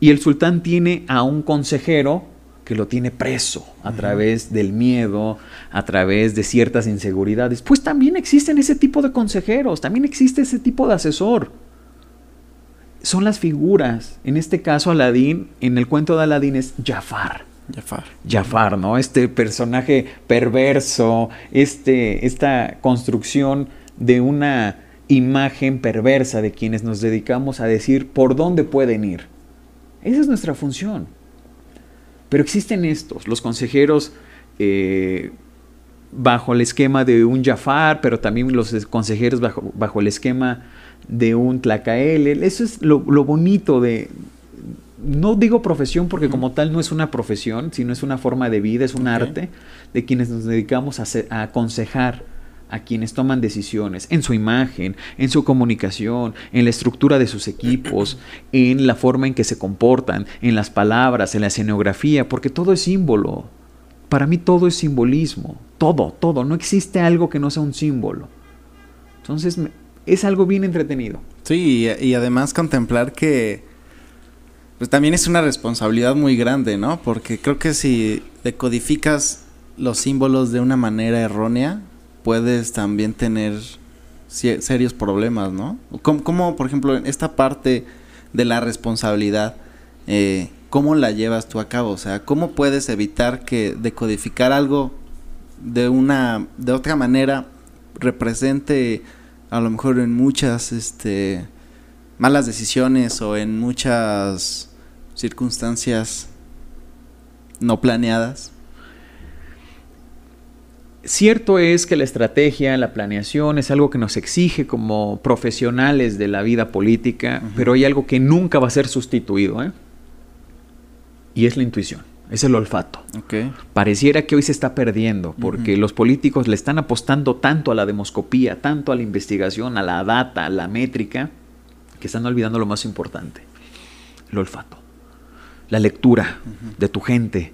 Y el sultán tiene a un consejero que lo tiene preso a través del miedo, a través de ciertas inseguridades. Pues también existen ese tipo de consejeros, también existe ese tipo de asesor son las figuras. En este caso, Aladín, en el cuento de Aladín es Jafar. Jafar. Jafar, ¿no? Este personaje perverso, este, esta construcción de una imagen perversa de quienes nos dedicamos a decir por dónde pueden ir. Esa es nuestra función. Pero existen estos, los consejeros eh, bajo el esquema de un Jafar, pero también los consejeros bajo, bajo el esquema de un tlacael. Eso es lo, bonito de, no digo profesión porque como tal no es una profesión, sino es una forma de vida, es un arte de quienes nos dedicamos a, a, aconsejar a quienes toman decisiones en su imagen, en su comunicación, en la estructura de sus equipos, en la forma en que se comportan, en las palabras, en la escenografía, porque todo es símbolo. Para mí todo es simbolismo, todo, todo, no existe algo que no sea un símbolo. Entonces es algo bien entretenido. Sí, y, además contemplar que pues también es una responsabilidad muy grande, ¿no? Porque creo que si decodificas los símbolos de una manera errónea, puedes también tener serios problemas, ¿no? Como, por ejemplo, esta parte de la responsabilidad, eh, ¿cómo la llevas tú a cabo? O sea, ¿cómo puedes evitar que decodificar algo de una, de otra manera represente a lo mejor en muchas, este, malas decisiones o en muchas circunstancias no planeadas? Cierto es que la estrategia, la planeación es algo que nos exige como profesionales de la vida política, pero hay algo que nunca va a ser sustituido, ¿eh? y es la intuición, es el olfato. Pareciera que hoy se está perdiendo porque los políticos le están apostando tanto a la demoscopía, tanto a la investigación, a la data, a la métrica, que están olvidando lo más importante, el olfato, la lectura de tu gente,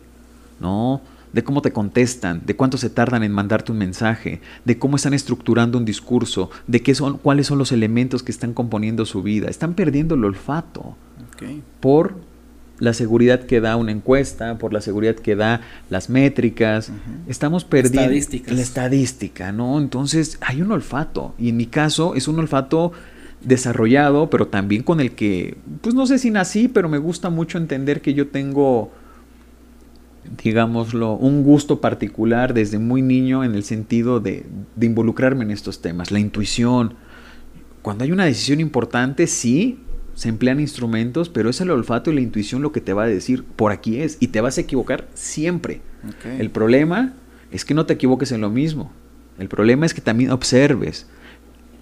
¿no? de cómo te contestan, de cuánto se tardan en mandarte un mensaje, de cómo están estructurando un discurso, de qué son, cuáles son los elementos que están componiendo su vida. Están perdiendo el olfato por la seguridad que da una encuesta, por la seguridad que da las métricas. Estamos perdiendo la estadística, ¿no? Entonces hay un olfato y en mi caso es un olfato desarrollado, pero también con el que, pues no sé si nací, pero me gusta mucho entender que yo tengo digámoslo, un gusto particular desde muy niño en el sentido de, involucrarme en estos temas, la intuición. Cuando hay una decisión importante, sí, se emplean instrumentos, pero es el olfato y la intuición lo que te va a decir, por aquí es, y te vas a equivocar siempre. El problema es que no te equivoques en lo mismo. El problema es que también observes.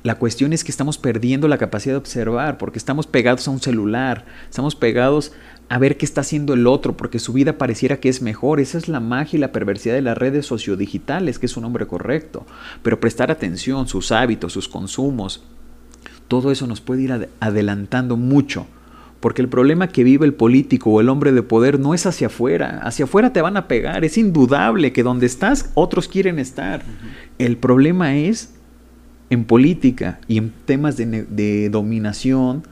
La cuestión es que estamos perdiendo la capacidad de observar porque estamos pegados a un celular, estamos pegados a ver qué está haciendo el otro, porque su vida pareciera que es mejor. Esa es la magia y la perversidad de las redes sociodigitales, que es un hombre correcto. Pero prestar atención, sus hábitos, sus consumos, todo eso nos puede ir adelantando mucho. Porque el problema que vive el político o el hombre de poder no es hacia afuera. Hacia afuera te van a pegar. Es indudable que donde estás, otros quieren estar. El problema es en política y en temas de, de dominación.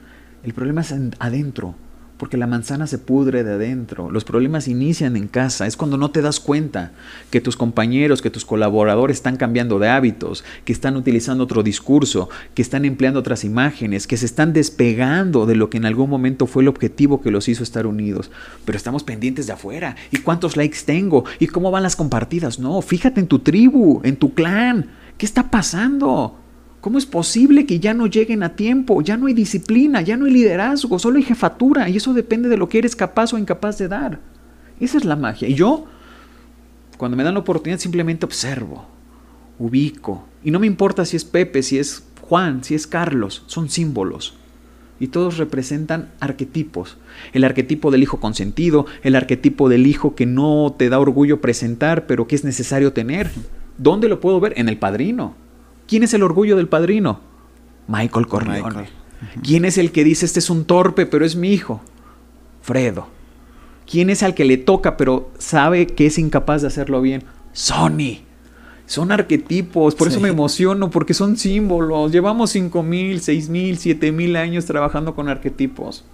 El problema es adentro porque la manzana se pudre de adentro. Los problemas inician en casa. Es cuando no te das cuenta que tus compañeros, que tus colaboradores están cambiando de hábitos, que están utilizando otro discurso, que están empleando otras imágenes, que se están despegando de lo que en algún momento fue el objetivo que los hizo estar unidos. Pero estamos pendientes de afuera. ¿Y cuántos likes tengo? ¿Y cómo van las compartidas? No, fíjate en tu tribu, en tu clan. ¿Qué está pasando? ¿Cómo es posible que ya no lleguen a tiempo? Ya no hay disciplina, ya no hay liderazgo, solo hay jefatura y eso depende de lo que eres capaz o incapaz de dar. Esa es la magia. Y yo, cuando me dan la oportunidad, simplemente observo, ubico. Y no me importa si es Pepe, si es Juan, si es Carlos, son símbolos. Y todos representan arquetipos. El arquetipo del hijo consentido, el arquetipo del hijo que no te da orgullo presentar, pero que es necesario tener. ¿Dónde lo puedo ver? En el padrino ¿Quién es el orgullo del padrino? Michael Corleone. ¿Quién es el que dice este es un torpe, pero es mi hijo? Fredo. ¿Quién es al que le toca, pero sabe que es incapaz de hacerlo bien? Sony. Son arquetipos, por eso me emociono, porque son símbolos. Llevamos cinco mil, seis mil, siete mil años trabajando con arquetipos.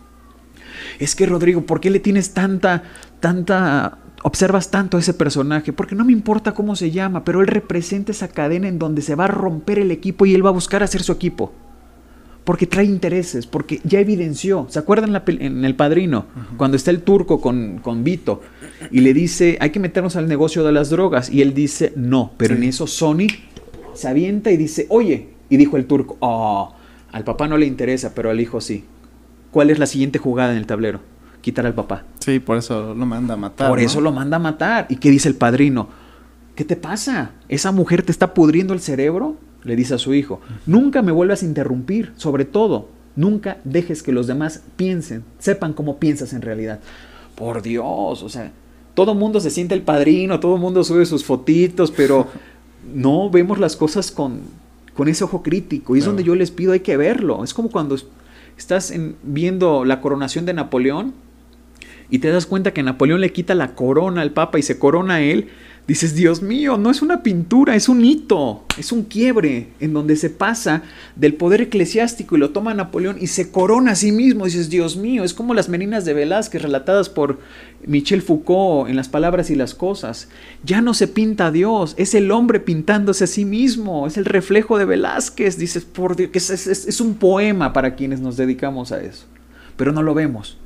Es que Rodrigo, ¿por qué le tienes tanta, tanta observas tanto a ese personaje, porque no me importa cómo se llama, pero él representa esa cadena en donde se va a romper el equipo y él va a buscar hacer su equipo. Porque trae intereses, porque ya evidenció. ¿Se acuerdan en El Padrino? Cuando está el turco con, con, Vito y le dice, hay que meternos al negocio de las drogas. Y él dice, no. Pero en eso Sony se avienta y dice, oye. Y dijo el turco, oh, al papá no le interesa, pero al hijo sí. ¿Cuál es la siguiente jugada en el tablero? Quitar al papá. Sí, por eso lo manda a matar. Por eso lo manda a matar. ¿Y qué dice el padrino? ¿Qué te pasa? ¿Esa mujer te está pudriendo el cerebro? Le dice a su hijo. Nunca me vuelvas a interrumpir, sobre todo, nunca dejes que los demás piensen, sepan cómo piensas en realidad. Por Dios, o sea, todo mundo se siente el padrino, todo el mundo sube sus fotitos, pero no vemos las cosas con, con ese ojo crítico. Y es donde yo les pido, hay que verlo. Es como cuando estás viendo la coronación de Napoleón y te das cuenta que Napoleón le quita la corona al Papa y se corona él, dices, Dios mío, no es una pintura, es un hito, es un quiebre en donde se pasa del poder eclesiástico y lo toma Napoleón y se corona a sí mismo. Dices, Dios mío, es como las meninas de Velázquez relatadas por Michel Foucault en Las Palabras y las Cosas. Ya no se pinta a Dios, es el hombre pintándose a sí mismo, es el reflejo de Velázquez. Dices, por Dios, que es, es un poema para quienes nos dedicamos a eso, pero no lo vemos.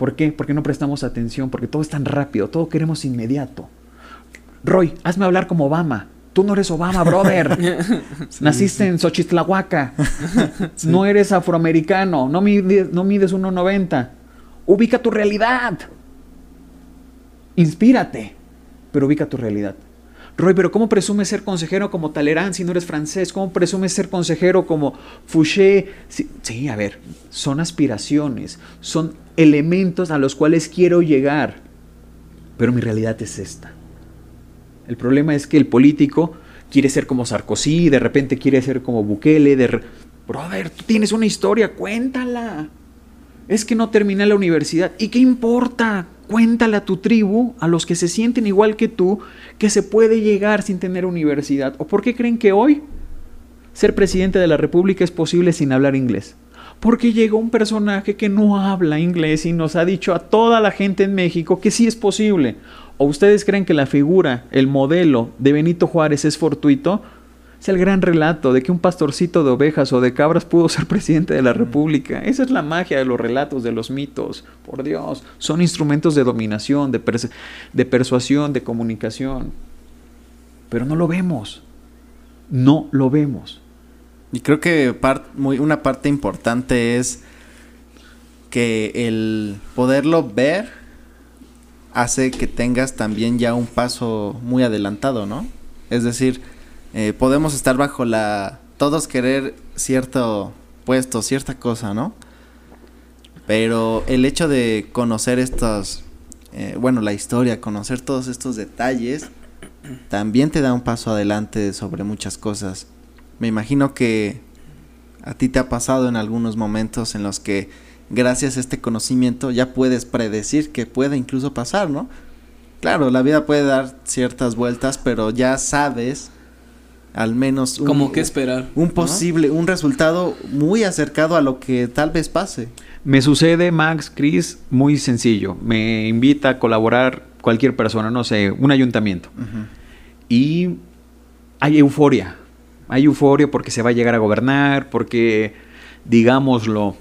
¿Por qué? Porque no prestamos atención, porque todo es tan rápido, todo queremos inmediato. Roy, hazme hablar como Obama. Tú no eres Obama, brother. Naciste en Xochitlahuaca. No eres afroamericano. No mides, no mides 1,90. Ubica tu realidad. Inspírate, pero ubica tu realidad. Roy, pero ¿cómo presumes ser consejero como Talleyrand si no eres francés? ¿Cómo presumes ser consejero como Fouché? Sí, a ver, son aspiraciones, son elementos a los cuales quiero llegar, pero mi realidad es esta. El problema es que el político quiere ser como Sarkozy, de repente quiere ser como Bukele, de... Brother, tú tienes una historia, cuéntala. Es que no terminé la universidad. ¿Y qué importa? Cuéntale a tu tribu, a los que se sienten igual que tú, que se puede llegar sin tener universidad. ¿O por qué creen que hoy ser presidente de la República es posible sin hablar inglés? Porque llegó un personaje que no habla inglés y nos ha dicho a toda la gente en México que sí es posible. ¿O ustedes creen que la figura, el modelo de Benito Juárez es fortuito? Es el gran relato de que un pastorcito de ovejas o de cabras pudo ser presidente de la República. Esa es la magia de los relatos, de los mitos. Por Dios, son instrumentos de dominación, de, de persuasión, de comunicación. Pero no lo vemos. No lo vemos. Y creo que muy, una parte importante es que el poderlo ver hace que tengas también ya un paso muy adelantado, ¿no? Es decir, eh, podemos estar bajo la... Todos querer cierto puesto, cierta cosa, ¿no? Pero el hecho de conocer estos, eh, bueno, la historia, conocer todos estos detalles, también te da un paso adelante sobre muchas cosas. Me imagino que a ti te ha pasado en algunos momentos en los que gracias a este conocimiento ya puedes predecir que puede incluso pasar, ¿no? Claro, la vida puede dar ciertas vueltas, pero ya sabes al menos un, como que esperar un posible un resultado muy acercado a lo que tal vez pase. Me sucede Max Chris muy sencillo. Me invita a colaborar cualquier persona no sé un ayuntamiento. Y hay euforia. Hay euforia porque se va a llegar a gobernar porque digámoslo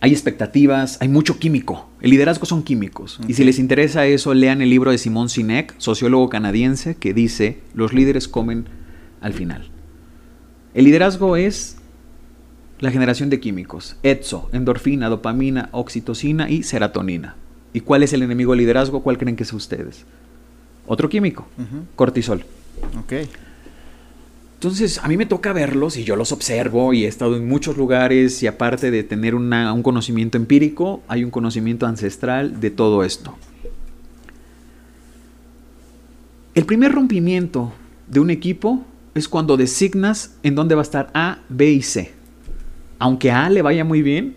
hay expectativas, hay mucho químico. El liderazgo son químicos. Y si les interesa eso, lean el libro de Simón Sinek, sociólogo canadiense, que dice, los líderes comen al final. El liderazgo es la generación de químicos, ETSO, endorfina, dopamina, oxitocina y serotonina. ¿Y cuál es el enemigo del liderazgo? ¿Cuál creen que es ustedes? Otro químico, cortisol. Ok. Entonces, a mí me toca verlos y yo los observo y he estado en muchos lugares y aparte de tener un conocimiento empírico, hay un conocimiento ancestral de todo esto. El primer rompimiento de un equipo es cuando designas en dónde va a estar A, B y C. Aunque a le vaya muy bien,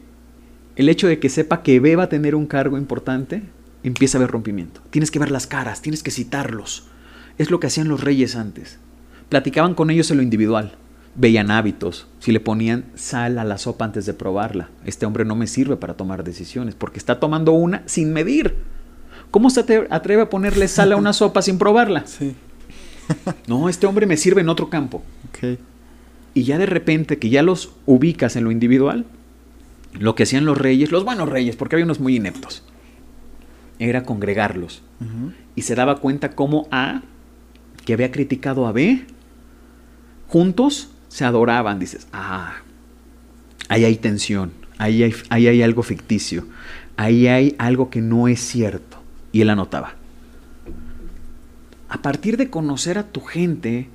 el hecho de que sepa que B va a tener un cargo importante, empieza a haber rompimiento. Tienes que ver las caras, tienes que citarlos. Es lo que hacían los reyes antes. Platicaban con ellos en lo individual. Veían hábitos, si le ponían sal a la sopa antes de probarla. Este hombre no me sirve para tomar decisiones porque está tomando una sin medir. ¿Cómo se atreve a ponerle sal a una sopa sin probarla? Sí. no, este hombre me sirve en otro campo. Y ya de repente que ya los ubicas en lo individual, lo que hacían los reyes, los buenos reyes, porque había unos muy ineptos, era congregarlos. Y se daba cuenta cómo A, que había criticado a B, juntos se adoraban. Dices, ah, ahí hay tensión, ahí hay, ahí hay algo ficticio, ahí hay algo que no es cierto. Y él anotaba a partir de conocer a tu gente,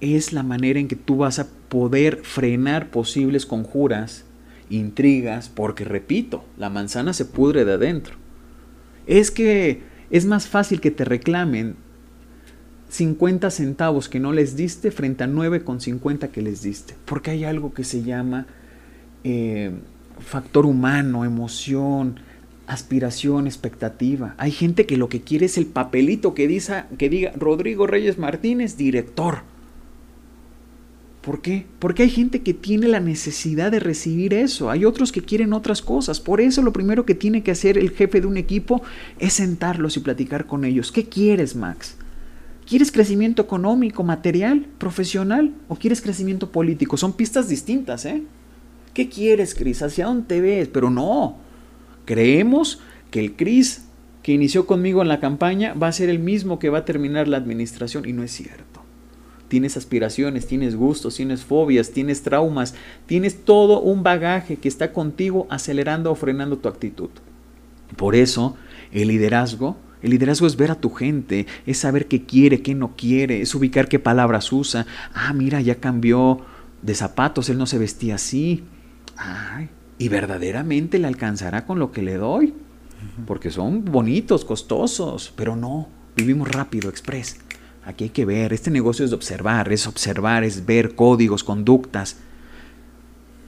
es la manera en que tú vas a poder frenar posibles conjuras, intrigas, porque repito, la manzana se pudre de adentro. Es que es más fácil que te reclamen 50 centavos que no les diste frente a 9,50 que les diste, porque hay algo que se llama eh, factor humano, emoción, aspiración, expectativa. Hay gente que lo que quiere es el papelito que, dice, que diga Rodrigo Reyes Martínez, director. ¿Por qué? Porque hay gente que tiene la necesidad de recibir eso. Hay otros que quieren otras cosas. Por eso lo primero que tiene que hacer el jefe de un equipo es sentarlos y platicar con ellos. ¿Qué quieres, Max? ¿Quieres crecimiento económico, material, profesional o quieres crecimiento político? Son pistas distintas, ¿eh? ¿Qué quieres, Cris? ¿Hacia dónde te ves? Pero no, Creemos que el CRIS que inició conmigo en la campaña va a ser el mismo que va a terminar la administración y no es cierto. tienes aspiraciones, tienes gustos, tienes fobias, tienes traumas, tienes todo un bagaje que está contigo acelerando o frenando tu actitud. Por eso, el liderazgo, el liderazgo es ver a tu gente, es saber qué quiere, qué no quiere, es ubicar qué palabras usa. Ah, mira, ya cambió de zapatos, él no se vestía así. Ay, y verdaderamente le alcanzará con lo que le doy. Porque son bonitos, costosos, pero no, vivimos rápido, express. Aquí hay que ver, este negocio es de observar, es observar, es ver códigos, conductas,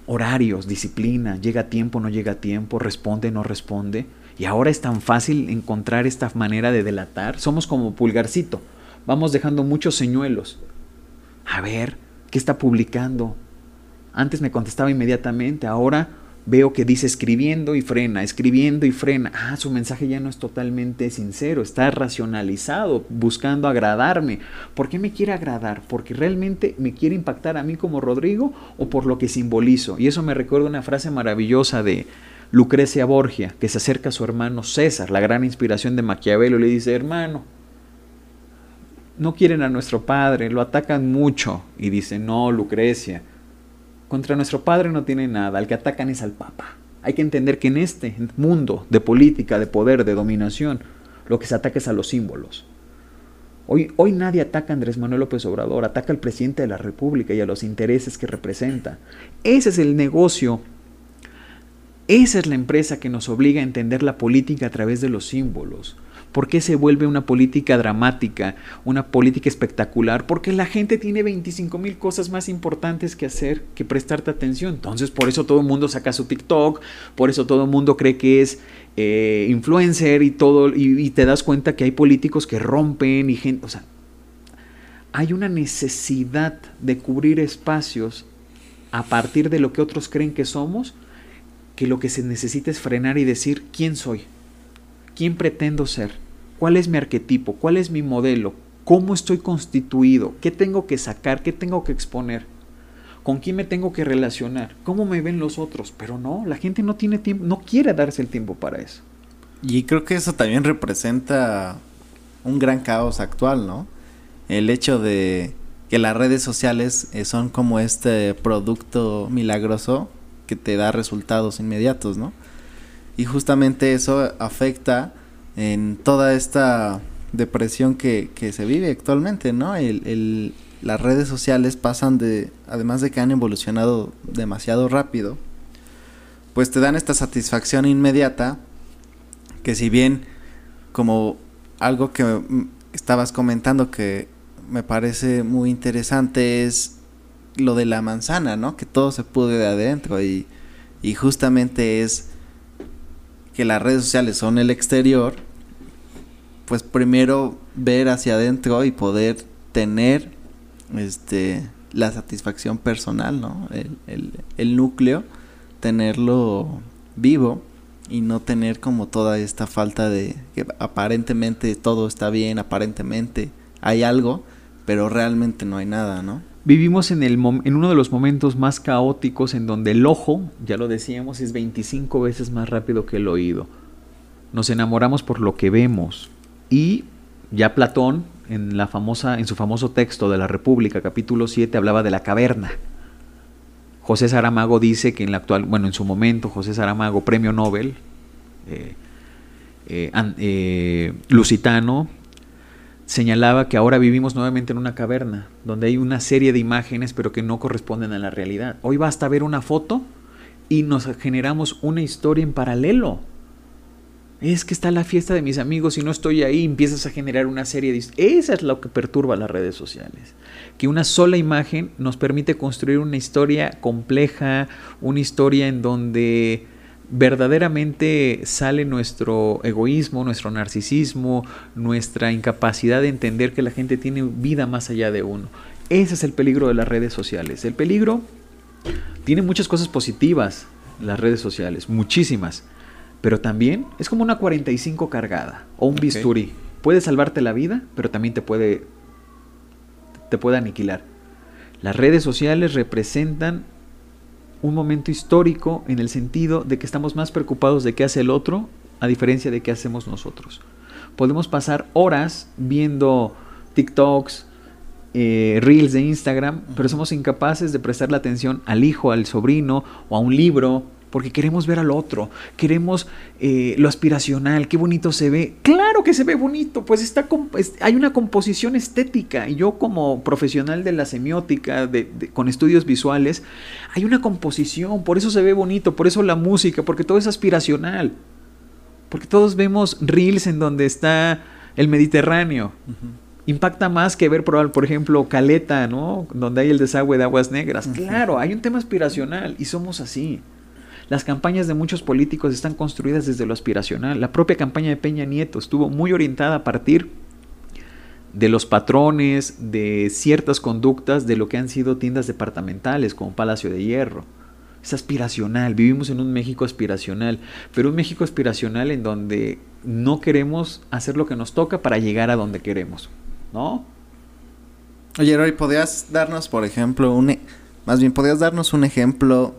horarios, disciplina, llega a tiempo, no llega a tiempo, responde, no responde. Y ahora es tan fácil encontrar esta manera de delatar. Somos como pulgarcito, vamos dejando muchos señuelos. A ver, ¿qué está publicando? Antes me contestaba inmediatamente, ahora veo que dice escribiendo y frena, escribiendo y frena. Ah, su mensaje ya no es totalmente sincero, está racionalizado, buscando agradarme. ¿Por qué me quiere agradar? ¿Porque realmente me quiere impactar a mí como Rodrigo o por lo que simbolizo? Y eso me recuerda una frase maravillosa de Lucrecia Borgia, que se acerca a su hermano César, la gran inspiración de Maquiavelo, y le dice, hermano, no quieren a nuestro padre, lo atacan mucho. Y dice, no, Lucrecia, contra nuestro Padre no tiene nada, al que atacan es al Papa. Hay que entender que en este mundo de política, de poder, de dominación, lo que se ataca es a los símbolos. Hoy, hoy nadie ataca a Andrés Manuel López Obrador, ataca al presidente de la República y a los intereses que representa. Ese es el negocio esa es la empresa que nos obliga a entender la política a través de los símbolos. ¿Por qué se vuelve una política dramática, una política espectacular? Porque la gente tiene 25 mil cosas más importantes que hacer que prestarte atención. Entonces, por eso todo el mundo saca su TikTok, por eso todo el mundo cree que es eh, influencer y todo, y, y te das cuenta que hay políticos que rompen y gente. O sea, hay una necesidad de cubrir espacios a partir de lo que otros creen que somos que lo que se necesita es frenar y decir quién soy, quién pretendo ser, cuál es mi arquetipo, cuál es mi modelo, cómo estoy constituido, qué tengo que sacar, qué tengo que exponer, con quién me tengo que relacionar, cómo me ven los otros, pero no, la gente no tiene tiempo, no quiere darse el tiempo para eso. Y creo que eso también representa un gran caos actual, ¿no? El hecho de que las redes sociales eh, son como este producto milagroso que te da resultados inmediatos, ¿no? Y justamente eso afecta en toda esta depresión que, que se vive actualmente, ¿no? El, el, las redes sociales pasan de, además de que han evolucionado demasiado rápido, pues te dan esta satisfacción inmediata, que si bien como algo que estabas comentando que me parece muy interesante es lo de la manzana, ¿no? Que todo se pude de adentro y, y justamente es que las redes sociales son el exterior, pues primero ver hacia adentro y poder tener este la satisfacción personal, ¿no? El, el, el núcleo, tenerlo vivo y no tener como toda esta falta de que aparentemente todo está bien, aparentemente hay algo, pero realmente no hay nada, ¿no? Vivimos en, el en uno de los momentos más caóticos en donde el ojo, ya lo decíamos, es 25 veces más rápido que el oído. Nos enamoramos por lo que vemos. Y ya Platón, en, la famosa, en su famoso texto de la República, capítulo 7, hablaba de la caverna. José Saramago dice que en la actual, bueno, en su momento, José Saramago, premio Nobel, eh, eh, eh, lusitano, señalaba que ahora vivimos nuevamente en una caverna, donde hay una serie de imágenes pero que no corresponden a la realidad. Hoy basta ver una foto y nos generamos una historia en paralelo. Es que está la fiesta de mis amigos y no estoy ahí, empiezas a generar una serie de... Esa es lo que perturba las redes sociales. Que una sola imagen nos permite construir una historia compleja, una historia en donde verdaderamente sale nuestro egoísmo, nuestro narcisismo, nuestra incapacidad de entender que la gente tiene vida más allá de uno. Ese es el peligro de las redes sociales. El peligro tiene muchas cosas positivas, las redes sociales, muchísimas, pero también es como una 45 cargada o un okay. bisturí. Puede salvarte la vida, pero también te puede te puede aniquilar. Las redes sociales representan un momento histórico en el sentido de que estamos más preocupados de qué hace el otro a diferencia de qué hacemos nosotros. Podemos pasar horas viendo TikToks, eh, reels de Instagram, pero somos incapaces de prestarle atención al hijo, al sobrino o a un libro, porque queremos ver al otro, queremos eh, lo aspiracional, qué bonito se ve. Claro que se ve bonito, pues está hay una composición estética y yo como profesional de la semiótica, con estudios visuales, hay una composición, por eso se ve bonito, por eso la música, porque todo es aspiracional, porque todos vemos reels en donde está el Mediterráneo impacta más que ver, por, por ejemplo, Caleta, ¿no? Donde hay el desagüe de aguas negras. Claro, hay un tema aspiracional y somos así. Las campañas de muchos políticos están construidas desde lo aspiracional. La propia campaña de Peña Nieto estuvo muy orientada a partir de los patrones, de ciertas conductas de lo que han sido tiendas departamentales como Palacio de Hierro. Es aspiracional, vivimos en un México aspiracional, pero un México aspiracional en donde no queremos hacer lo que nos toca para llegar a donde queremos. ¿no? Oye, Roy, ¿podrías darnos, por ejemplo, un... E-, más bien, ¿podrías darnos un ejemplo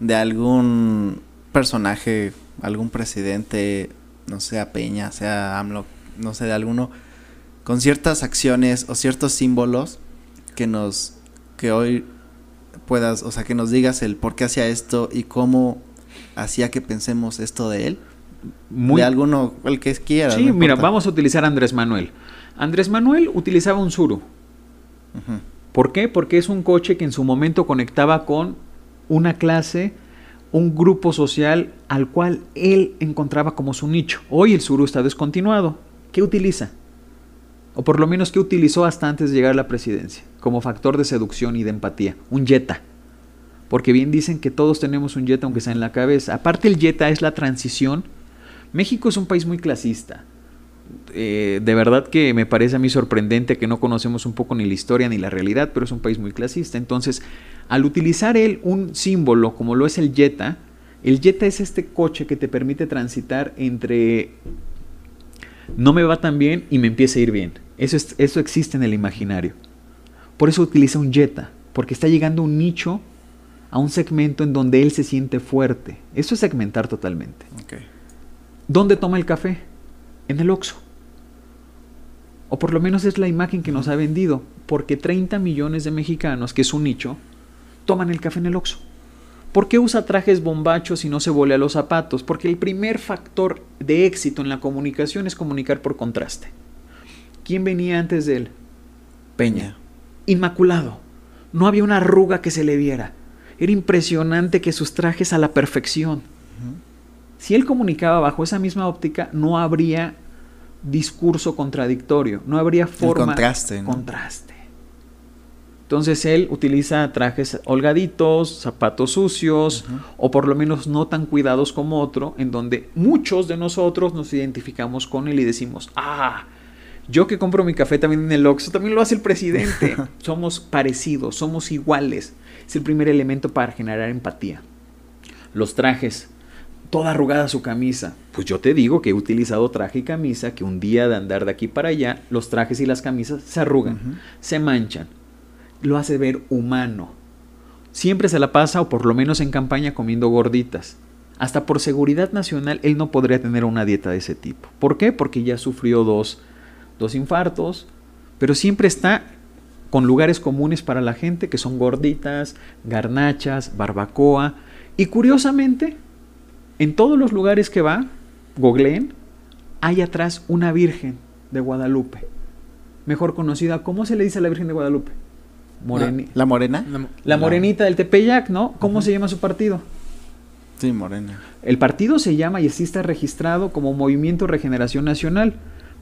de algún personaje, algún presidente, no sea Peña, sea AMLO, no sé, de alguno, con ciertas acciones o ciertos símbolos que nos, que hoy puedas, o sea, que nos digas el por qué hacía esto y cómo hacía que pensemos esto de él? Muy... De alguno, el que quiera. Sí, mira, vamos a utilizar a Andrés Manuel. Andrés Manuel utilizaba un Suru. ¿Por qué? Porque es un coche que en su momento conectaba con una clase, un grupo social al cual él encontraba como su nicho. Hoy el Suru está descontinuado. ¿Qué utiliza? O por lo menos qué utilizó hasta antes de llegar a la presidencia, como factor de seducción y de empatía. Un Jetta. Porque bien dicen que todos tenemos un Jetta aunque sea en la cabeza. Aparte el Jetta es la transición. México es un país muy clasista eh, de verdad que me parece a mí sorprendente que no conocemos un poco ni la historia ni la realidad, pero es un país muy clasista. Entonces, al utilizar él un símbolo como lo es el Jetta, el Jetta es este coche que te permite transitar entre no me va tan bien y me empieza a ir bien. Eso, eso existe en el imaginario. Por eso utiliza un Jetta, porque está llegando a un nicho, a un segmento en donde él se siente fuerte. Eso es segmentar totalmente. ¿Dónde toma el café? En el Oxxo. O por lo menos es la imagen que nos ha vendido, porque 30 millones de mexicanos, que es un nicho, toman el café en el Oxxo. ¿Por qué usa trajes bombachos y no se volea los zapatos? Porque el primer factor de éxito en la comunicación es comunicar por contraste. ¿Quién venía antes de él? Peña. Inmaculado. No había una arruga que se le viera. Era impresionante que sus trajes a la perfección. Si él comunicaba bajo esa misma óptica, no habría discurso contradictorio, no habría forma. de contraste. Contraste. Entonces él utiliza trajes holgaditos, zapatos sucios, o por lo menos no tan cuidados como otro, en donde muchos de nosotros nos identificamos con él y decimos, ah, yo que compro mi café también en el Oxxo, también lo hace el presidente. somos parecidos, somos iguales. Es el primer elemento para generar empatía. Los trajes toda arrugada su camisa. Pues yo te digo que he utilizado traje y camisa, que un día de andar de aquí para allá, los trajes y las camisas se arrugan, se manchan. Lo hace ver humano. Siempre se la pasa, o por lo menos en campaña, comiendo gorditas. Hasta por seguridad nacional, él no podría tener una dieta de ese tipo. ¿Por qué? Porque ya sufrió dos, dos infartos, pero siempre está con lugares comunes para la gente, que son gorditas, garnachas, barbacoa. Y curiosamente, en todos los lugares que va, googleen, hay atrás una Virgen de Guadalupe. Mejor conocida, ¿cómo se le dice a la Virgen de Guadalupe? Moreni ¿La, morena? La, morenita del Tepeyac, ¿no? ¿Cómo se llama su partido? Sí, morena. El partido se llama y así está registrado como Movimiento Regeneración Nacional,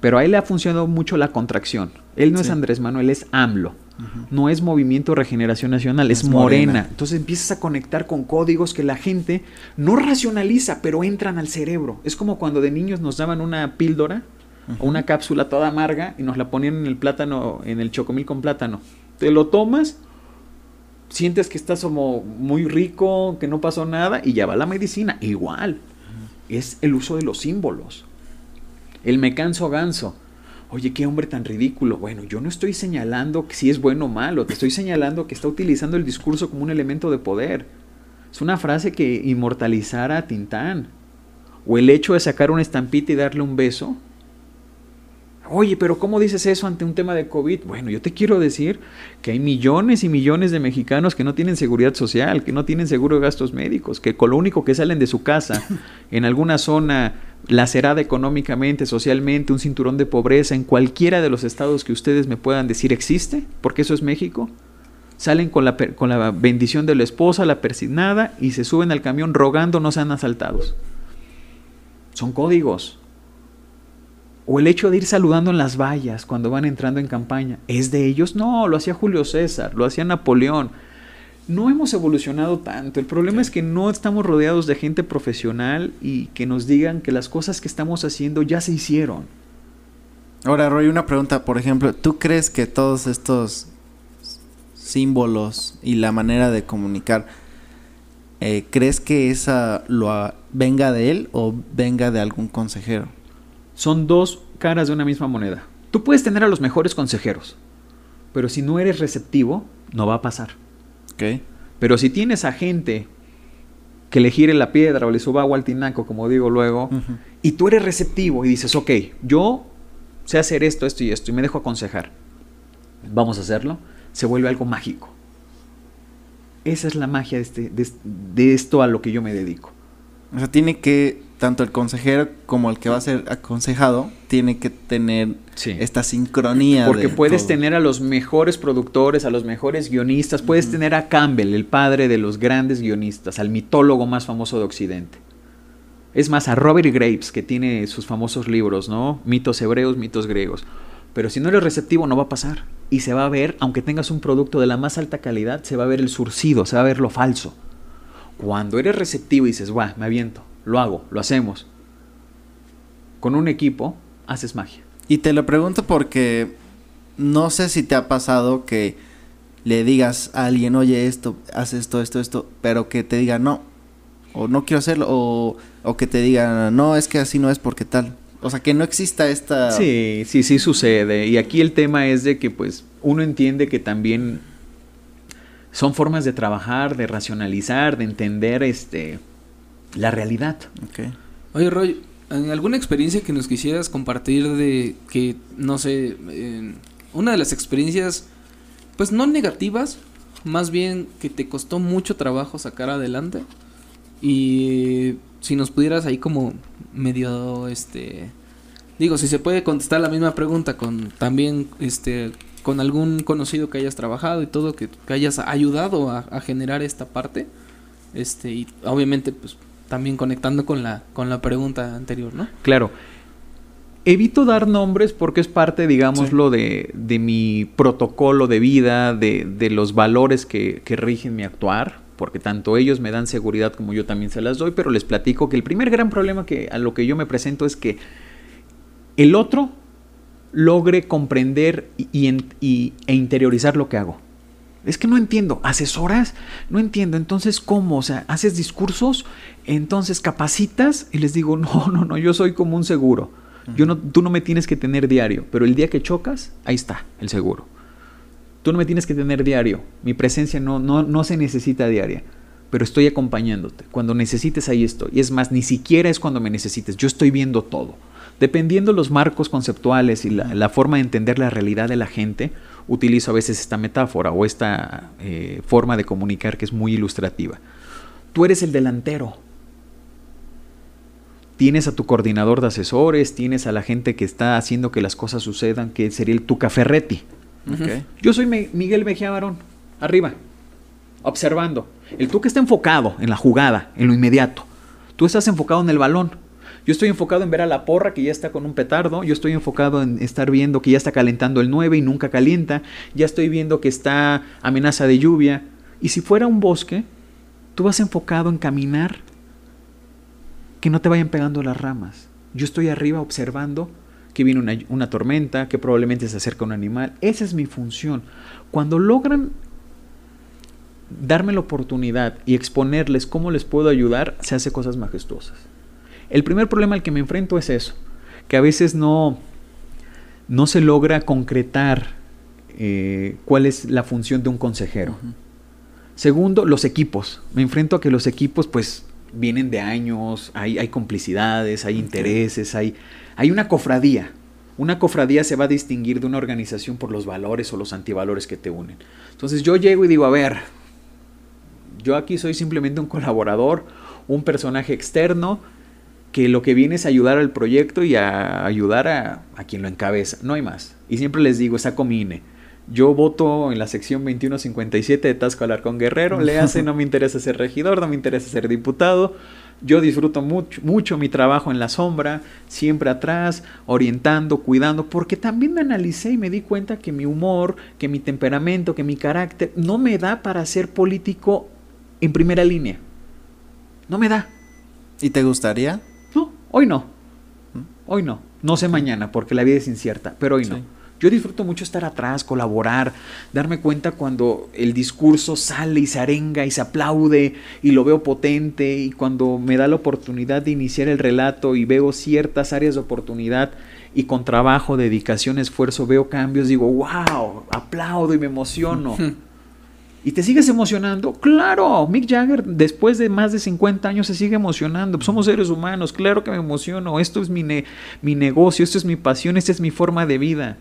pero a él le ha funcionado mucho la contracción. Él no es Andrés Manuel, es AMLO. No es Movimiento Regeneración Nacional, es, morena. Entonces empiezas a conectar con códigos que la gente no racionaliza, pero entran al cerebro. Es como cuando de niños nos daban una píldora o una cápsula toda amarga y nos la ponían en el plátano, en el chocomil con plátano. Te lo tomas, sientes que estás como muy rico, que no pasó nada y ya va la medicina. Igual. Es el uso de los símbolos. El me canso ganso oye, qué hombre tan ridículo. Bueno, yo no estoy señalando si es bueno o malo, te estoy señalando que está utilizando el discurso como un elemento de poder. Es una frase que inmortalizara a Tintán. O el hecho de sacar una estampita y darle un beso. Oye, pero ¿cómo dices eso ante un tema de COVID? Bueno, yo te quiero decir que hay millones y millones de mexicanos que no tienen seguridad social, que no tienen seguro de gastos médicos, que con lo único que salen de su casa en alguna zona lacerada económicamente, socialmente, un cinturón de pobreza en cualquiera de los estados que ustedes me puedan decir existe, porque eso es México, salen con la, con la bendición de la esposa, la persignada, y se suben al camión rogando no sean asaltados. Son códigos. O el hecho de ir saludando en las vallas cuando van entrando en campaña. ¿Es de ellos? No, lo hacía Julio César, lo hacía Napoleón. No hemos evolucionado tanto. El problema es que no estamos rodeados de gente profesional y que nos digan que las cosas que estamos haciendo ya se hicieron. Ahora, Roy, una pregunta. Por ejemplo, ¿tú crees que todos estos símbolos y la manera de comunicar, eh, ¿crees que esa lo venga de él o venga de algún consejero? Son dos caras de una misma moneda. Tú puedes tener a los mejores consejeros, pero si no eres receptivo, no va a pasar. Okay. Pero si tienes a gente que le gire la piedra o le suba agua al tinaco, como digo luego, y tú eres receptivo y dices, ok, yo sé hacer esto, esto y esto, y me dejo aconsejar, vamos a hacerlo, se vuelve algo mágico. Esa es la magia de, este, de esto a lo que yo me dedico. O sea, tiene que tanto el consejero como el que va a ser aconsejado tiene que tener esta sincronía. Porque puedes tener a los mejores productores, a los mejores guionistas, puedes tener a Campbell, el padre de los grandes guionistas, al mitólogo más famoso de Occidente. Es más, a Robert Graves, que tiene sus famosos libros, ¿no? Mitos hebreos, mitos griegos. Pero si no eres receptivo, no va a pasar. Y se va a ver, aunque tengas un producto de la más alta calidad, se va a ver el surcido, se va a ver lo falso. Cuando eres receptivo y dices, guau, me aviento, lo hago, lo hacemos. Con un equipo haces magia. Y te lo pregunto porque no sé si te ha pasado que le digas a alguien, oye, esto, haz esto, esto, esto, pero que te diga no, o no quiero hacerlo, o, o que te diga, no, es que así no es porque tal. O sea, que no exista esta... Sí, sí, sí sucede. Y aquí el tema es de que pues uno entiende que también son formas de trabajar, de racionalizar, de entender este la realidad. Okay. Oye, Roy, ¿en alguna experiencia que nos quisieras compartir de que, no sé, una de las experiencias, pues no negativas, más bien que te costó mucho trabajo sacar adelante? Y si nos pudieras ahí como medio, este, digo, si se puede contestar la misma pregunta con también, este, con algún conocido que hayas trabajado y todo, que, hayas ayudado a, a generar esta parte, este, y obviamente, pues también conectando con la, con la pregunta anterior, ¿no? Claro. Evito dar nombres porque es parte, digámoslo, de, de, mi protocolo de vida, de, de los valores que, que, rigen mi actuar, porque tanto ellos me dan seguridad como yo también se las doy, pero les platico que el primer gran problema que, a lo que yo me presento es que el otro logre comprender y, y, e interiorizar lo que hago. Es que no entiendo. ¿Asesoras? No entiendo. Entonces, ¿cómo? O sea, ¿haces discursos? Entonces, ¿capacitas? Y les digo, no, no, no, yo soy como un seguro. Yo no, tú no me tienes que tener diario, pero el día que chocas, ahí está, el seguro. Tú no me tienes que tener diario. Mi presencia no, no, no se necesita diaria, pero estoy acompañándote. Cuando necesites, ahí estoy. Y es más, ni siquiera es cuando me necesites. Yo estoy viendo todo. Dependiendo los marcos conceptuales y la, la forma de entender la realidad de la gente, utilizo a veces esta metáfora o esta eh, forma de comunicar que es muy ilustrativa. Tú eres el delantero. Tienes a tu coordinador de asesores, tienes a la gente que está haciendo que las cosas sucedan, que sería el tu caferretti. Yo soy Miguel Mejía Barón, arriba, observando. El tú que está enfocado en la jugada, en lo inmediato. Tú estás enfocado en el balón. Yo estoy enfocado en ver a la porra que ya está con un petardo. Yo estoy enfocado en estar viendo que ya está calentando el 9 y nunca calienta. Ya estoy viendo que está amenaza de lluvia. Y si fuera un bosque, tú vas enfocado en caminar, que no te vayan pegando las ramas. Yo estoy arriba observando que viene una, una tormenta, que probablemente se acerca un animal. Esa es mi función. Cuando logran darme la oportunidad y exponerles cómo les puedo ayudar, se hace cosas majestuosas. El primer problema al que me enfrento es eso, que a veces no, no se logra concretar eh, cuál es la función de un consejero. Segundo, los equipos. Me enfrento a que los equipos pues vienen de años, hay, hay complicidades, hay intereses, hay, hay una cofradía. Una cofradía se va a distinguir de una organización por los valores o los antivalores que te unen. Entonces yo llego y digo, a ver, yo aquí soy simplemente un colaborador, un personaje externo que lo que viene es ayudar al proyecto y a ayudar a, quien lo encabeza, no hay más. Y siempre les digo, saco mi. Yo voto en la sección 2157 de Tasco Alarcón Guerrero, le hace, no me interesa ser regidor, no me interesa ser diputado, yo disfruto mucho, mucho mi trabajo en la sombra, siempre atrás, orientando, cuidando, porque también me analicé y me di cuenta que mi humor, que mi temperamento, que mi carácter no me da para ser político en primera línea. No me da. ¿Y te gustaría? Hoy no. ¿Mm? Hoy no. No sé mañana porque la vida es incierta, pero hoy no. Yo disfruto mucho estar atrás, colaborar, darme cuenta cuando el discurso sale y se arenga y se aplaude y lo veo potente y cuando me da la oportunidad de iniciar el relato y veo ciertas áreas de oportunidad y con trabajo, dedicación, esfuerzo veo cambios, digo, wow, aplaudo y me emociono. ¿Y te sigues emocionando? Claro, Mick Jagger después de más de 50 años se sigue emocionando. Somos seres humanos, claro que me emociono. Esto es mi, mi negocio, esto es mi pasión, esta es mi forma de vida.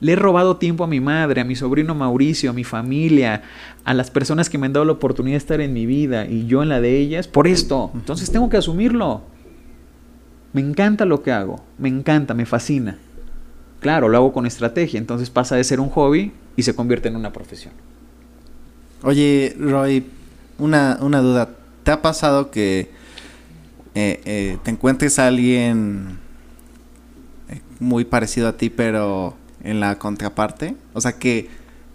Le he robado tiempo a mi madre, a mi sobrino Mauricio, a mi familia, a las personas que me han dado la oportunidad de estar en mi vida y yo en la de ellas por esto. Entonces tengo que asumirlo. Me encanta lo que hago, me encanta, me fascina. Claro, lo hago con estrategia, entonces pasa de ser un hobby y se convierte en una profesión. Oye, Roy, una, duda. ¿Te ha pasado que eh, eh, te encuentres a alguien eh, muy parecido a ti, pero en la contraparte. O sea que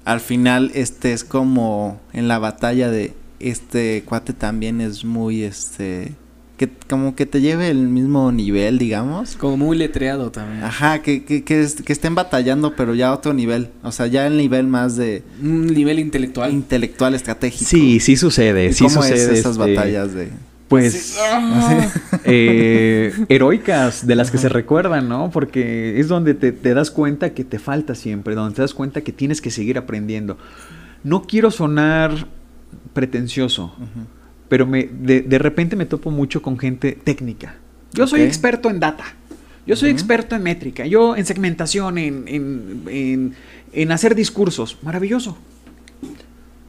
al final estés como en la batalla de este cuate también es muy este que como que te lleve el mismo nivel, digamos. Como muy letreado también. Ajá, que, que, que, estén batallando, pero ya a otro nivel. O sea, ya el nivel más de... Un nivel intelectual. Intelectual, estratégico. Sí, sí sucede. Sí ¿Cómo sucede esas este, batallas de pues eh, heroicas de las que se recuerdan, ¿no? Porque es donde te, das cuenta que te falta siempre, donde te das cuenta que tienes que seguir aprendiendo. No quiero sonar pretencioso, pero me, de, repente me topo mucho con gente técnica. Yo soy experto en data, yo soy experto en métrica, yo en segmentación, en, en, en hacer discursos. Maravilloso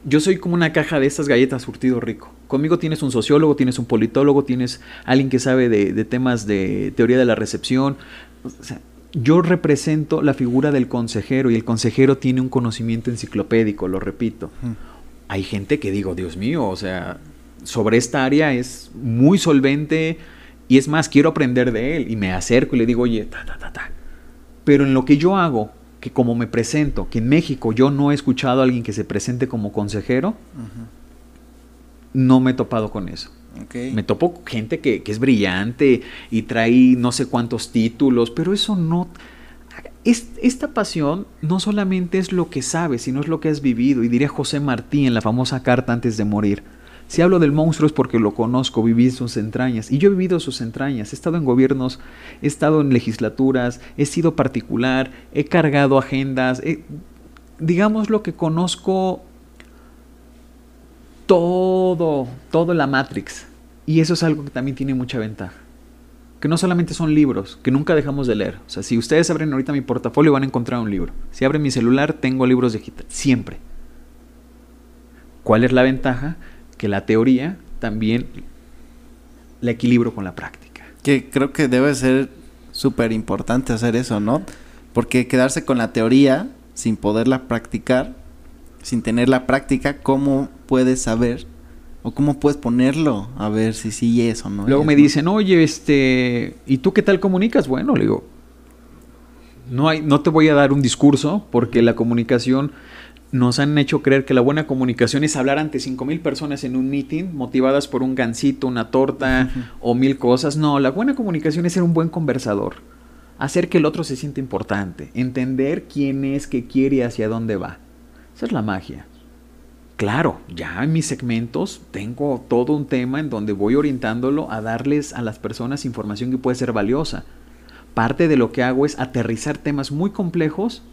yo soy como una caja de estas galletas surtido rico. Conmigo tienes un sociólogo, tienes un politólogo, tienes alguien que sabe de, temas de teoría de la recepción. yo represento la figura del consejero y el consejero tiene un conocimiento enciclopédico, lo repito. Hay gente que digo, Dios mío, o sea, sobre esta área es muy solvente y es más, quiero aprender de él y me acerco y le digo, oye, ta, ta, ta, ta. Pero en lo que yo hago, que como me presento, que en México yo no he escuchado a alguien que se presente como consejero, no me he topado con eso. Me topo gente que, es brillante y trae no sé cuántos títulos, pero eso no... esta pasión no solamente es lo que sabes, sino es lo que has vivido. Y diría José Martí en la famosa carta antes de morir. Si hablo del monstruo es porque lo conozco, viví sus entrañas. Y yo he vivido sus entrañas. He estado en gobiernos, he estado en legislaturas, he sido particular, he cargado agendas. digamos lo que conozco todo, todo la Matrix. Y eso es algo que también tiene mucha ventaja. Que no solamente son libros, que nunca dejamos de leer. O sea, si ustedes abren ahorita mi portafolio van a encontrar un libro. Si abren mi celular, tengo libros digitales. Siempre. ¿Cuál es la ventaja? Que la teoría también la equilibro con la práctica. Que creo que debe ser súper importante hacer eso, ¿no? Porque quedarse con la teoría sin poderla practicar, sin tener la práctica, ¿cómo puedes saber o cómo puedes ponerlo a ver si sí es o no? Luego me dicen, oye, este, ¿y tú qué tal comunicas? Bueno, le digo, no, hay, no te voy a dar un discurso porque la comunicación nos han hecho creer que la buena comunicación es hablar ante mil personas en un meeting motivadas por un gansito, una torta o mil cosas. No, la buena comunicación es ser un buen conversador, hacer que el otro se sienta importante, entender quién es, qué quiere y hacia dónde va. Esa es la magia. Claro, ya en mis segmentos tengo todo un tema en donde voy orientándolo a darles a las personas información que puede ser valiosa. Parte de lo que hago es aterrizar temas muy complejos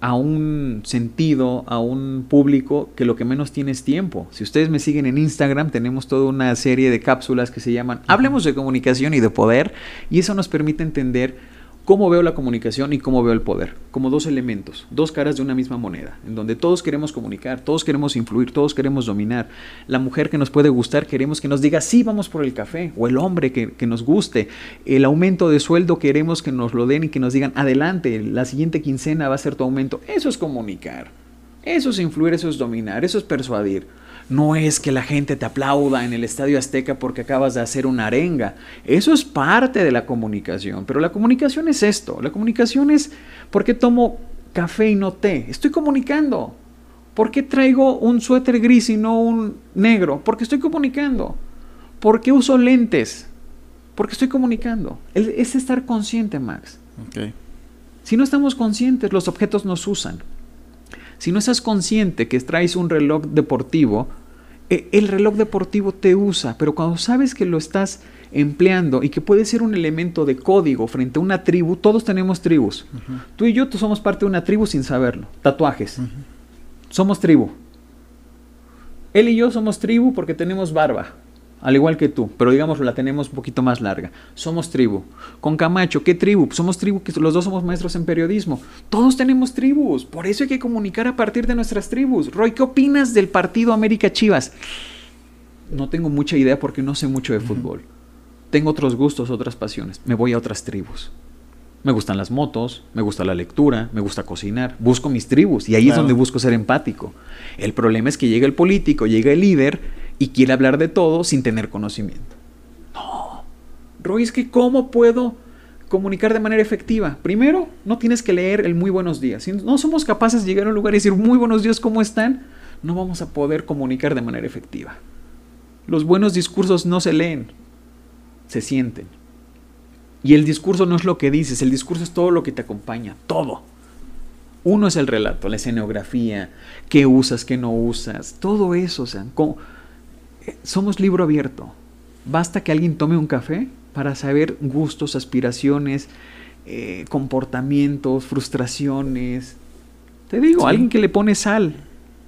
a un sentido, a un público que lo que menos tiene es tiempo. Si ustedes me siguen en Instagram, tenemos toda una serie de cápsulas que se llaman Hablemos de comunicación y de poder, y eso nos permite entender cómo veo la comunicación y cómo veo el poder, como dos elementos, dos caras de una misma moneda, en donde todos queremos comunicar, todos queremos influir, todos queremos dominar. La mujer que nos puede gustar, queremos que nos diga, sí, vamos por el café, o el hombre que, que nos guste. El aumento de sueldo, queremos que nos lo den y que nos digan, adelante, la siguiente quincena va a ser tu aumento. Eso es comunicar, eso es influir, eso es dominar, eso es persuadir. No es que la gente te aplauda en el Estadio Azteca porque acabas de hacer una arenga. Eso es parte de la comunicación. Pero la comunicación es esto. La comunicación es ¿por qué tomo café y no té? Estoy comunicando. ¿Por qué traigo un suéter gris y no un negro? Porque estoy comunicando. ¿Por qué uso lentes? Porque estoy comunicando. Es estar consciente, Max. Si no estamos conscientes, los objetos nos usan. Si no estás consciente que traes un reloj deportivo, e, el reloj deportivo te usa, pero cuando sabes que lo estás empleando y que puede ser un elemento de código frente a una tribu, todos tenemos tribus. Tú y yo tú somos parte de una tribu sin saberlo. Tatuajes. Somos tribu. Él y yo somos tribu porque tenemos barba al igual que tú, pero digamos la tenemos un poquito más larga. Somos tribu. Con Camacho, ¿qué tribu? somos tribu, que los dos somos maestros en periodismo. Todos tenemos tribus, por eso hay que comunicar a partir de nuestras tribus. Roy, ¿qué opinas del partido América Chivas? No tengo mucha idea porque no sé mucho de fútbol. Tengo otros gustos, otras pasiones. Me voy a otras tribus. Me gustan las motos, me gusta la lectura, me gusta cocinar. Busco mis tribus y ahí es donde busco ser empático. El problema es que llega el político, llega el líder y quiere hablar de todo sin tener conocimiento. No. Roy, es que ¿cómo puedo comunicar de manera efectiva? Primero, no tienes que leer el muy buenos días. Si no somos capaces de llegar a un lugar y decir muy buenos días, ¿cómo están? No vamos a poder comunicar de manera efectiva. Los buenos discursos no se leen, se sienten. Y el discurso no es lo que dices, el discurso es todo lo que te acompaña, todo. Uno es el relato, la escenografía, qué usas, qué no usas, todo eso, o sea, somos libro abierto. Basta que alguien tome un café para saber gustos, aspiraciones, eh, comportamientos, frustraciones. Te digo, alguien que le pone sal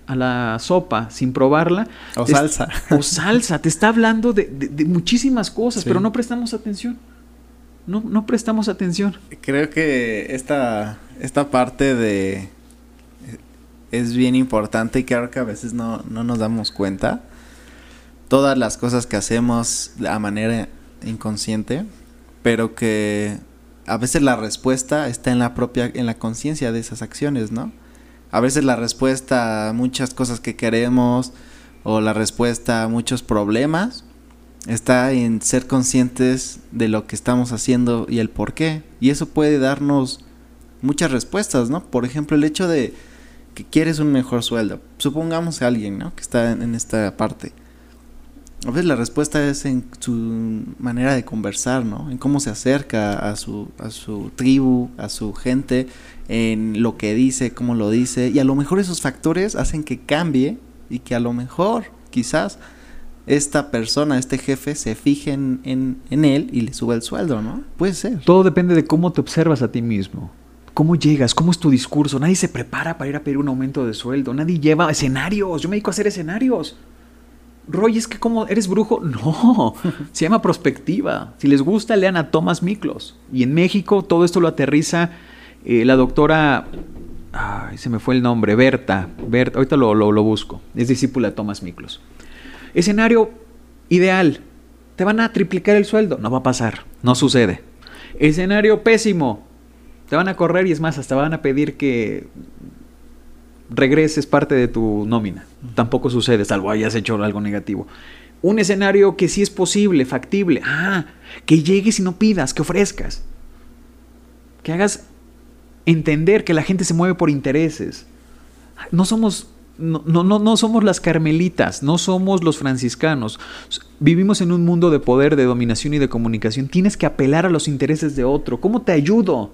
a la sopa sin probarla. O salsa. o salsa. Te está hablando de, muchísimas cosas, pero no prestamos atención. No, no prestamos atención. Creo que esta, esta parte de es bien importante y creo que a veces no, no nos damos cuenta todas las cosas que hacemos a manera inconsciente, pero que a veces la respuesta está en la propia, en la conciencia de esas acciones, ¿no? A veces la respuesta a muchas cosas que queremos o la respuesta a muchos problemas está en ser conscientes de lo que estamos haciendo y el por qué. Y eso puede darnos muchas respuestas, ¿no? Por ejemplo, el hecho de que quieres un mejor sueldo. Supongamos a alguien, ¿no? Que está en esta parte a veces la respuesta es en su manera de conversar, ¿no? En cómo se acerca a su, a su tribu, a su gente, en lo que dice, cómo lo dice. Y a lo mejor esos factores hacen que cambie y que a lo mejor, quizás, esta persona, este jefe, se fije en, en, él y le suba el sueldo, ¿no? Puede ser. Todo depende de cómo te observas a ti mismo. ¿Cómo llegas? ¿Cómo es tu discurso? Nadie se prepara para ir a pedir un aumento de sueldo. Nadie lleva escenarios. Yo me dedico a hacer escenarios. Roy, es que como eres brujo. No, se llama prospectiva. Si les gusta, lean a Thomas Miklos. Y en México todo esto lo aterriza eh, la doctora. Ay, se me fue el nombre, Berta. Berta ahorita lo, lo, busco. Es discípula de Thomas Miklos. Escenario ideal. Te van a triplicar el sueldo. No va a pasar. No sucede. Escenario pésimo. Te van a correr y es más, hasta van a pedir que regreses parte de tu nómina. Tampoco sucede, salvo hayas hecho algo negativo. Un escenario que sí es posible, factible. Ah, que llegues y no pidas, que ofrezcas. Que hagas entender que la gente se mueve por intereses. No somos no, no, no, somos las carmelitas, no somos los franciscanos. Vivimos en un mundo de poder, de dominación y de comunicación. Tienes que apelar a los intereses de otro. ¿Cómo te ayudo?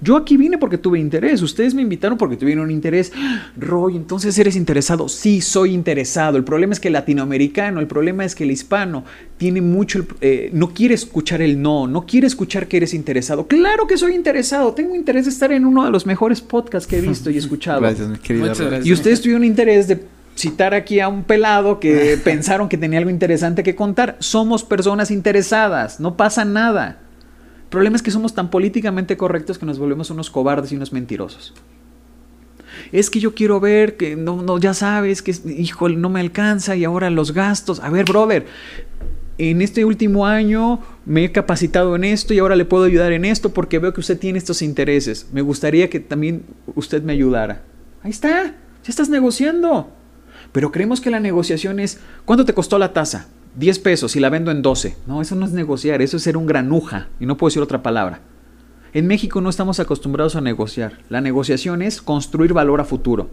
Yo aquí vine porque tuve interés, ustedes me invitaron porque tuvieron interés. Roy, entonces eres interesado. Sí, soy interesado. El problema es que el latinoamericano, el problema es que el hispano tiene mucho, eh, no quiere escuchar el no, no quiere escuchar que eres interesado. Claro que soy interesado, tengo interés de estar en uno de los mejores podcasts que he visto y escuchado. gracias, mi querida. Y ustedes tuvieron interés de citar aquí a un pelado que pensaron que tenía algo interesante que contar. Somos personas interesadas, no pasa nada. El problema es que somos tan políticamente correctos que nos volvemos unos cobardes y unos mentirosos. Es que yo quiero ver que no, no ya sabes que híjole, no me alcanza y ahora los gastos. A ver, brother, en este último año me he capacitado en esto y ahora le puedo ayudar en esto porque veo que usted tiene estos intereses. Me gustaría que también usted me ayudara. Ahí está, ya estás negociando. Pero creemos que la negociación es, ¿cuánto te costó la tasa? 10 pesos y la vendo en 12. No, eso no es negociar, eso es ser un granuja. Y no puedo decir otra palabra. En México no estamos acostumbrados a negociar. La negociación es construir valor a futuro.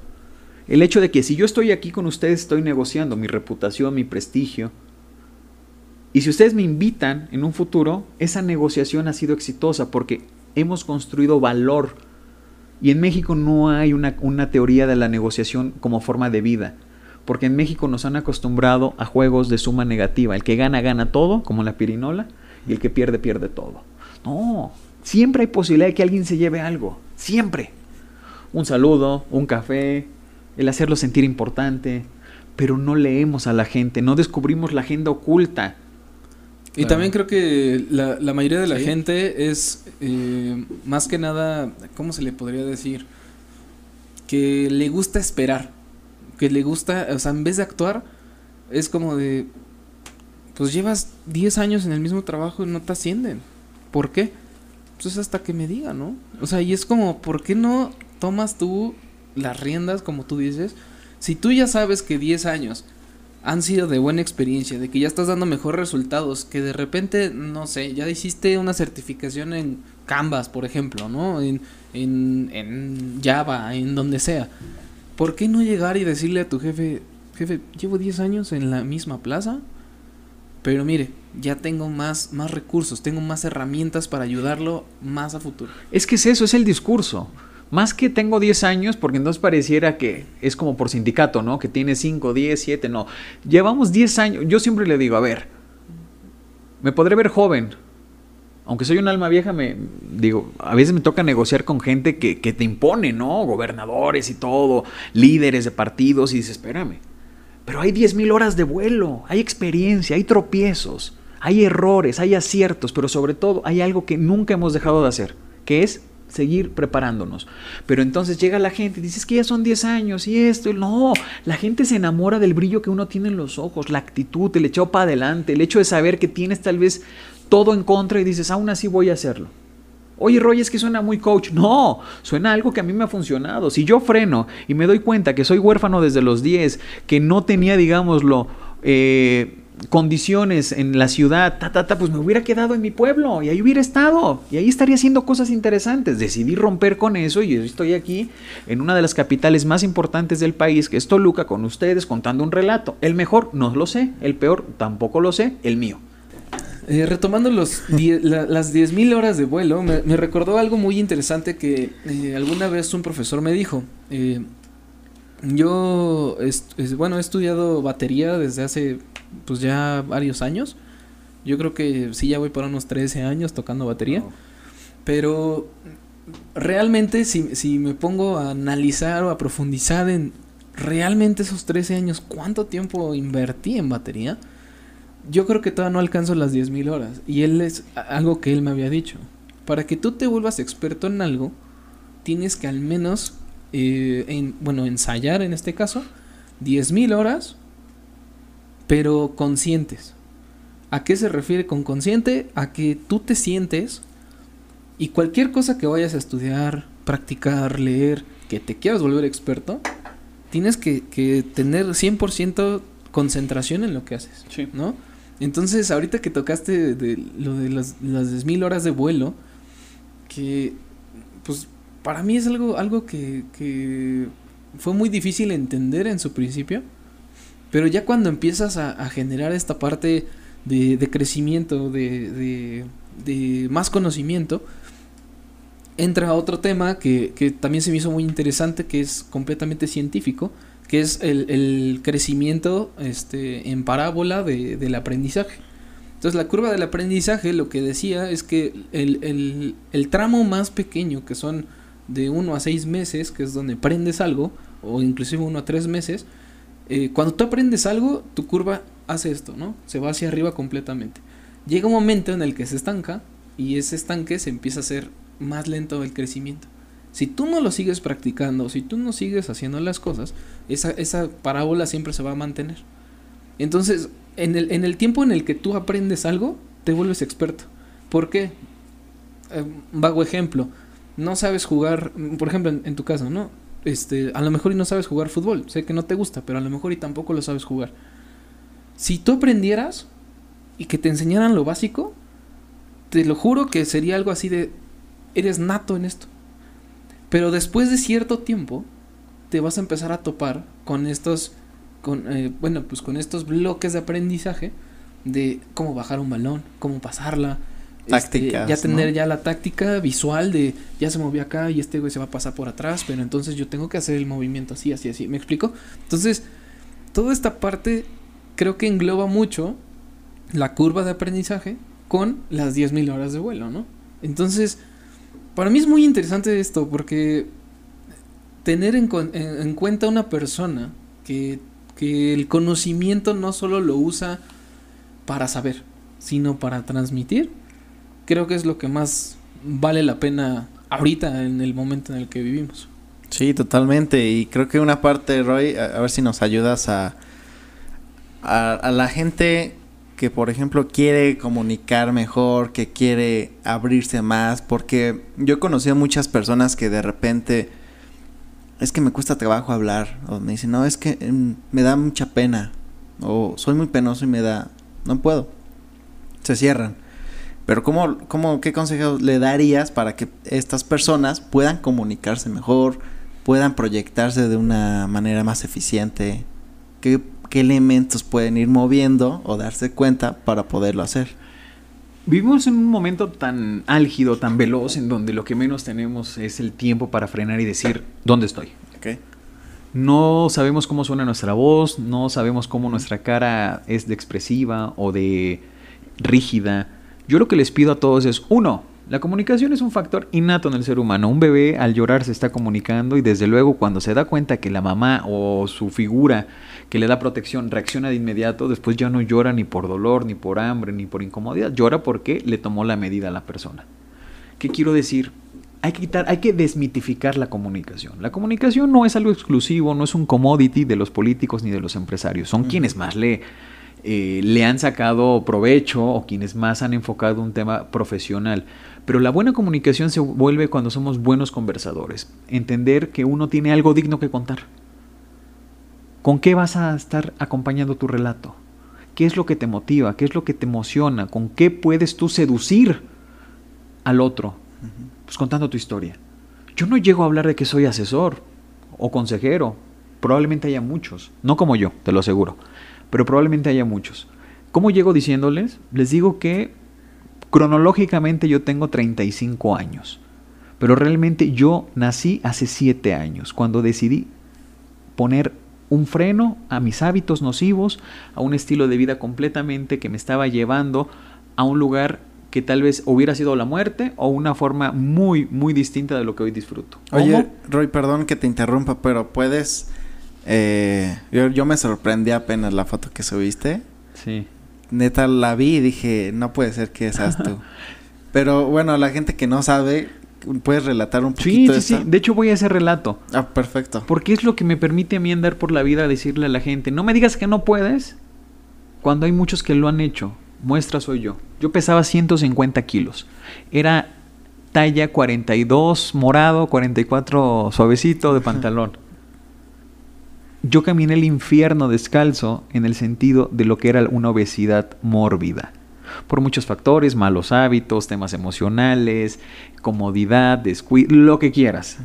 El hecho de que si yo estoy aquí con ustedes estoy negociando mi reputación, mi prestigio, y si ustedes me invitan en un futuro, esa negociación ha sido exitosa porque hemos construido valor. Y en México no hay una, teoría de la negociación como forma de vida. Porque en México nos han acostumbrado a juegos de suma negativa. El que gana, gana todo, como la pirinola, y el que pierde, pierde todo. No, siempre hay posibilidad de que alguien se lleve algo. Siempre. Un saludo, un café, el hacerlo sentir importante. Pero no leemos a la gente, no descubrimos la agenda oculta. Y también creo que la, la mayoría de la gente es eh, más que nada, ¿cómo se le podría decir? Que le gusta esperar, que le gusta, o sea, en vez de actuar, es como de, pues llevas 10 años en el mismo trabajo y no te ascienden. ¿Por qué? Pues hasta que me digan, ¿no? O sea, y es como, ¿por qué no tomas tú las riendas, como tú dices? Si tú ya sabes que 10 años han sido de buena experiencia, de que ya estás dando mejores resultados, que de repente, no sé, ya hiciste una certificación en Canvas, por ejemplo, ¿no? En, en, en Java, en donde sea. ¿Por qué no llegar y decirle a tu jefe, jefe, llevo 10 años en la misma plaza, pero mire, ya tengo más, más recursos, tengo más herramientas para ayudarlo más a futuro? Es que es eso, es el discurso. Más que tengo 10 años, porque entonces pareciera que es como por sindicato, ¿no? Que tiene 5, 10, 7, no. Llevamos 10 años. Yo siempre le digo, a ver, me podré ver joven. Aunque soy un alma vieja, me digo, a veces me toca negociar con gente que, te impone, ¿no? Gobernadores y todo, líderes de partidos, y dices, espérame. Pero hay 10.000 horas de vuelo, hay experiencia, hay tropiezos, hay errores, hay aciertos, pero sobre todo hay algo que nunca hemos dejado de hacer, que es seguir preparándonos. Pero entonces llega la gente y dice, que ya son 10 años y esto. No, la gente se enamora del brillo que uno tiene en los ojos, la actitud, el echado para adelante, el hecho de saber que tienes tal vez todo en contra y dices, aún así voy a hacerlo. Oye, Roy, es que suena muy coach. No, suena algo que a mí me ha funcionado. Si yo freno y me doy cuenta que soy huérfano desde los 10, que no tenía, digámoslo, eh, condiciones en la ciudad, ta, ta, ta, pues me hubiera quedado en mi pueblo y ahí hubiera estado y ahí estaría haciendo cosas interesantes. Decidí romper con eso y estoy aquí en una de las capitales más importantes del país, que es Toluca, con ustedes contando un relato. El mejor, no lo sé, el peor, tampoco lo sé, el mío. Eh, retomando los las 10.000 horas de vuelo, me, recordó algo muy interesante que eh, alguna vez un profesor me dijo. Eh, yo, bueno, he estudiado batería desde hace pues ya varios años. Yo creo que sí, ya voy para unos 13 años tocando batería. Pero realmente si, si me pongo a analizar o a profundizar en realmente esos 13 años, cuánto tiempo invertí en batería, yo creo que todavía no alcanzo las 10.000 horas. Y él es algo que él me había dicho. Para que tú te vuelvas experto en algo, tienes que al menos, eh, en, bueno, ensayar en este caso, 10.000 horas pero conscientes. ¿A qué se refiere con consciente? A que tú te sientes y cualquier cosa que vayas a estudiar, practicar, leer, que te quieras volver experto, tienes que, que tener 100% concentración en lo que haces, ¿no? Entonces, ahorita que tocaste de, lo de las, las 10.000 horas de vuelo, que pues para mí es algo, algo que, que fue muy difícil entender en su principio pero ya cuando empiezas a, generar esta parte de, crecimiento, de, más conocimiento, entra otro tema que, también se me hizo muy interesante, que es completamente científico, que es el, crecimiento este, en parábola del aprendizaje. Entonces la curva del aprendizaje lo que decía es que el, el tramo más pequeño, que son de 1 a 6 meses, que es donde aprendes algo, o inclusive 1 a 3 meses, eh, cuando tú aprendes algo, tu curva hace esto, ¿no? Se va hacia arriba completamente. Llega un momento en el que se estanca y ese estanque se empieza a hacer más lento el crecimiento. Si tú no lo sigues practicando, si tú no sigues haciendo las cosas, esa, esa parábola siempre se va a mantener. Entonces, en el, en el tiempo en el que tú aprendes algo, te vuelves experto. ¿Por qué? Eh, vago ejemplo. No sabes jugar, por ejemplo, en, en, tu caso, ¿no? Este, a lo mejor y no sabes jugar fútbol. Sé que no te gusta, pero a lo mejor y tampoco lo sabes jugar. Si tú aprendieras y que te enseñaran lo básico, te lo juro que sería algo así de, eres nato en esto. Pero después de cierto tiempo, te vas a empezar a topar con estos, con, eh, bueno, pues con estos bloques de aprendizaje de cómo bajar un balón, cómo pasarla, Tácticas, este, ya tener ¿no? ya la táctica visual de ya se movió acá y este güey se va a pasar por atrás, pero entonces yo tengo que hacer el movimiento así, así, así. ¿Me explico? Entonces, toda esta parte creo que engloba mucho la curva de aprendizaje con las 10.000 horas de vuelo, ¿no? Entonces, para mí es muy interesante esto porque tener en, en, en cuenta una persona que, que el conocimiento no solo lo usa para saber, sino para transmitir, creo que es lo que más vale la pena ahorita en el momento en el que vivimos. Sí, totalmente. Y creo que una parte, Roy, a, ver si nos ayudas a, a, la gente que, por ejemplo, quiere comunicar mejor, que quiere abrirse más, porque yo he conocido muchas personas que de repente es que me cuesta trabajo hablar, o me dicen, no, es que mm, me da mucha pena, o soy muy penoso y me da, no puedo. Se cierran. Pero ¿cómo, cómo, ¿qué consejos le darías para que estas personas puedan comunicarse mejor, puedan proyectarse de una manera más eficiente? ¿Qué, qué elementos pueden ir moviendo o darse cuenta para poderlo hacer? Vivimos en un momento tan álgido, tan veloz, en donde lo que menos tenemos es el tiempo para frenar y decir, ¿dónde estoy? Okay. No sabemos cómo suena nuestra voz, no sabemos cómo nuestra cara es de expresiva o de rígida. Yo lo que les pido a todos es, uno, la comunicación es un factor innato en el ser humano. Un bebé al llorar se está comunicando y desde luego cuando se da cuenta que la mamá o su figura que le da protección reacciona de inmediato, después ya no llora ni por dolor, ni por hambre, ni por incomodidad. Llora porque le tomó la medida a la persona. ¿Qué quiero decir? Hay que, quitar, hay que desmitificar la comunicación. La comunicación no es algo exclusivo, no es un commodity de los políticos ni de los empresarios. Son quienes más le eh, le han sacado provecho o quienes más han enfocado un tema profesional. Pero la buena comunicación se vuelve cuando somos buenos conversadores. Entender que uno tiene algo digno que contar. ¿Con qué vas a estar acompañando tu relato? ¿Qué es lo que te motiva? ¿Qué es lo que te emociona? ¿Con qué puedes tú seducir al otro? Pues contando tu historia. Yo no llego a hablar de que soy asesor o consejero. Probablemente haya muchos. No como yo, te lo aseguro pero probablemente haya muchos. ¿Cómo llego diciéndoles? Les digo que cronológicamente yo tengo 35 años, pero realmente yo nací hace 7 años, cuando decidí poner un freno a mis hábitos nocivos, a un estilo de vida completamente que me estaba llevando a un lugar que tal vez hubiera sido la muerte o una forma muy, muy distinta de lo que hoy disfruto. Oye. Roy, perdón que te interrumpa, pero puedes eh, yo, yo, me sorprendí apenas la foto que subiste. Sí. Neta la vi y dije, no puede ser que seas tú. Pero bueno, la gente que no sabe, ¿puedes relatar un poquito? Sí, sí, sí. De hecho voy a ese relato. Ah, perfecto. Porque es lo que me permite a mí andar por la vida a decirle a la gente, no me digas que no puedes, cuando hay muchos que lo han hecho. Muestra soy yo. Yo pesaba 150 kilos. Era talla 42 morado, 44 suavecito de pantalón yo caminé el infierno descalzo en el sentido de lo que era una obesidad mórbida. Por muchos factores, malos hábitos, temas emocionales, comodidad, descuido, lo que quieras.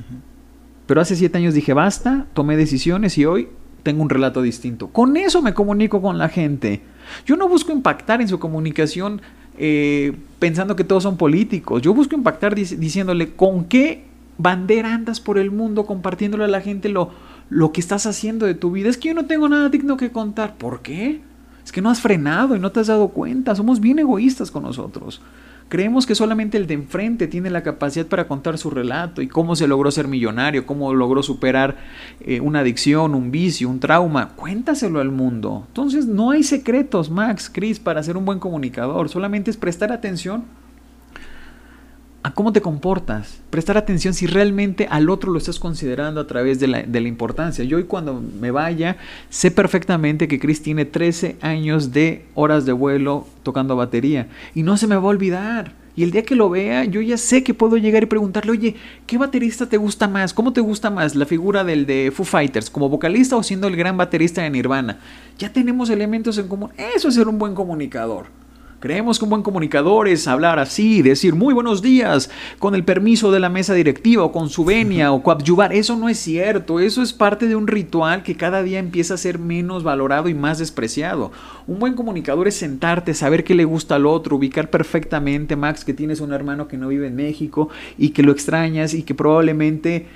Pero hace siete años dije, basta, tomé decisiones y hoy tengo un relato distinto. Con eso me comunico con la gente. Yo no busco impactar en su comunicación eh, pensando que todos son políticos. Yo busco impactar dic diciéndole con qué bandera andas por el mundo compartiéndole a la gente lo, lo que estás haciendo de tu vida. Es que yo no tengo nada digno que contar. ¿Por qué? Es que no has frenado y no te has dado cuenta. Somos bien egoístas con nosotros. Creemos que solamente el de enfrente tiene la capacidad para contar su relato y cómo se logró ser millonario, cómo logró superar eh, una adicción, un vicio, un trauma. Cuéntaselo al mundo. Entonces no hay secretos, Max, Chris, para ser un buen comunicador. Solamente es prestar atención a cómo te comportas, prestar atención si realmente al otro lo estás considerando a través de la, de la importancia. Yo hoy cuando me vaya, sé perfectamente que Chris tiene 13 años de horas de vuelo tocando batería y no se me va a olvidar. Y el día que lo vea, yo ya sé que puedo llegar y preguntarle, oye, ¿qué baterista te gusta más? ¿Cómo te gusta más la figura del de Foo Fighters? ¿Como vocalista o siendo el gran baterista de Nirvana? Ya tenemos elementos en común. Eso es ser un buen comunicador. Creemos que un buen comunicador es hablar así, decir muy buenos días, con el permiso de la mesa directiva o con su venia o coadyuvar. Eso no es cierto, eso es parte de un ritual que cada día empieza a ser menos valorado y más despreciado. Un buen comunicador es sentarte, saber qué le gusta al otro, ubicar perfectamente, Max, que tienes un hermano que no vive en México y que lo extrañas y que probablemente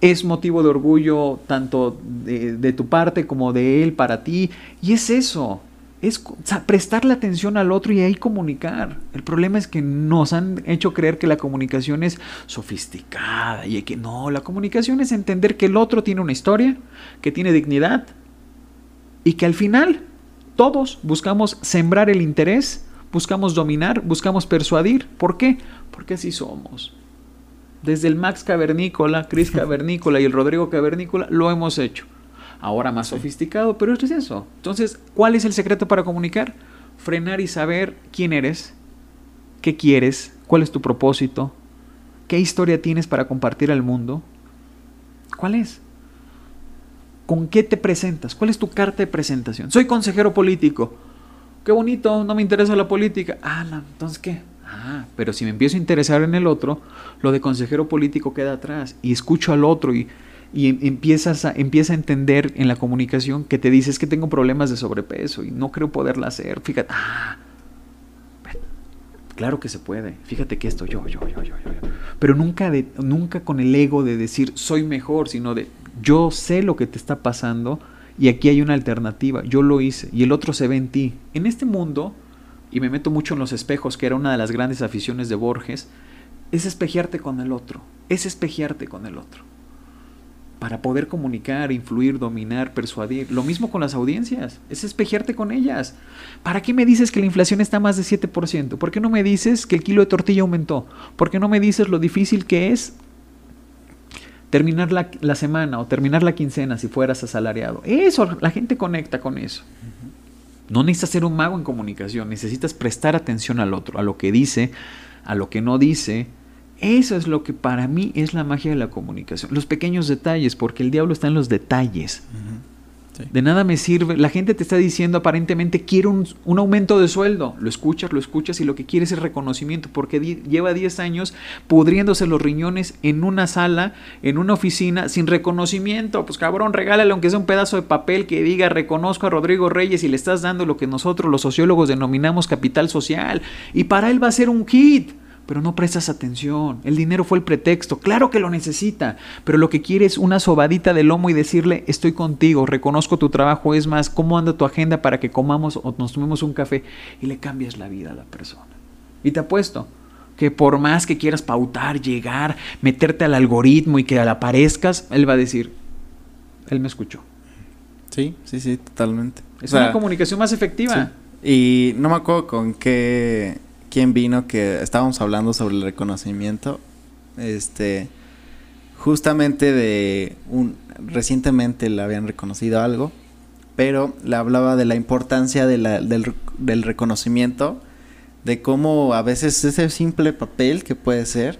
es motivo de orgullo tanto de, de tu parte como de él para ti. Y es eso es prestarle atención al otro y ahí comunicar. El problema es que nos han hecho creer que la comunicación es sofisticada y que no, la comunicación es entender que el otro tiene una historia, que tiene dignidad y que al final todos buscamos sembrar el interés, buscamos dominar, buscamos persuadir. ¿Por qué? Porque así somos. Desde el Max Cavernícola, Chris Cavernícola y el Rodrigo Cavernícola lo hemos hecho ahora más sofisticado, pero esto es eso. Entonces, ¿cuál es el secreto para comunicar? Frenar y saber quién eres, qué quieres, cuál es tu propósito, qué historia tienes para compartir al mundo. ¿Cuál es? ¿Con qué te presentas? ¿Cuál es tu carta de presentación? Soy consejero político. Qué bonito, no me interesa la política. Ah, entonces qué? Ah, pero si me empiezo a interesar en el otro, lo de consejero político queda atrás y escucho al otro y y em, empiezas a, empieza a entender en la comunicación que te dices que tengo problemas de sobrepeso y no creo poderla hacer. Fíjate, ah, claro que se puede. Fíjate que esto, yo, yo, yo, yo, yo. Pero nunca, de, nunca con el ego de decir soy mejor, sino de yo sé lo que te está pasando y aquí hay una alternativa. Yo lo hice y el otro se ve en ti. En este mundo, y me meto mucho en los espejos, que era una de las grandes aficiones de Borges, es espejearte con el otro. Es espejearte con el otro para poder comunicar, influir, dominar, persuadir. Lo mismo con las audiencias, es espejearte con ellas. ¿Para qué me dices que la inflación está más de 7%? ¿Por qué no me dices que el kilo de tortilla aumentó? ¿Por qué no me dices lo difícil que es terminar la, la semana o terminar la quincena si fueras asalariado? Eso, la gente conecta con eso. No necesitas ser un mago en comunicación, necesitas prestar atención al otro, a lo que dice, a lo que no dice, eso es lo que para mí es la magia de la comunicación. Los pequeños detalles, porque el diablo está en los detalles. De nada me sirve. La gente te está diciendo aparentemente quiero un, un, aumento de sueldo. Lo escuchas, lo escuchas y lo que quieres es reconocimiento porque lleva 10 años pudriéndose los riñones en una sala, en una oficina, sin reconocimiento. Pues cabrón, regálale aunque sea un pedazo de papel que diga reconozco a Rodrigo Reyes y le estás dando lo que nosotros los sociólogos denominamos capital social. Y para él va a ser un hit pero no prestas atención. El dinero fue el pretexto. Claro que lo necesita, pero lo que quiere es una sobadita de lomo y decirle, estoy contigo, reconozco tu trabajo, es más, ¿cómo anda tu agenda para que comamos o nos tomemos un café? Y le cambias la vida a la persona. Y te apuesto que por más que quieras pautar, llegar, meterte al algoritmo y que le aparezcas, él va a decir, él me escuchó. Sí, sí, sí, totalmente. Es una comunicación más efectiva. Y no me acuerdo con qué quién vino que estábamos hablando sobre el reconocimiento. Este, justamente de un, recientemente le habían reconocido algo, pero le hablaba de la importancia de la, del, del reconocimiento, de cómo a veces ese simple papel que puede ser,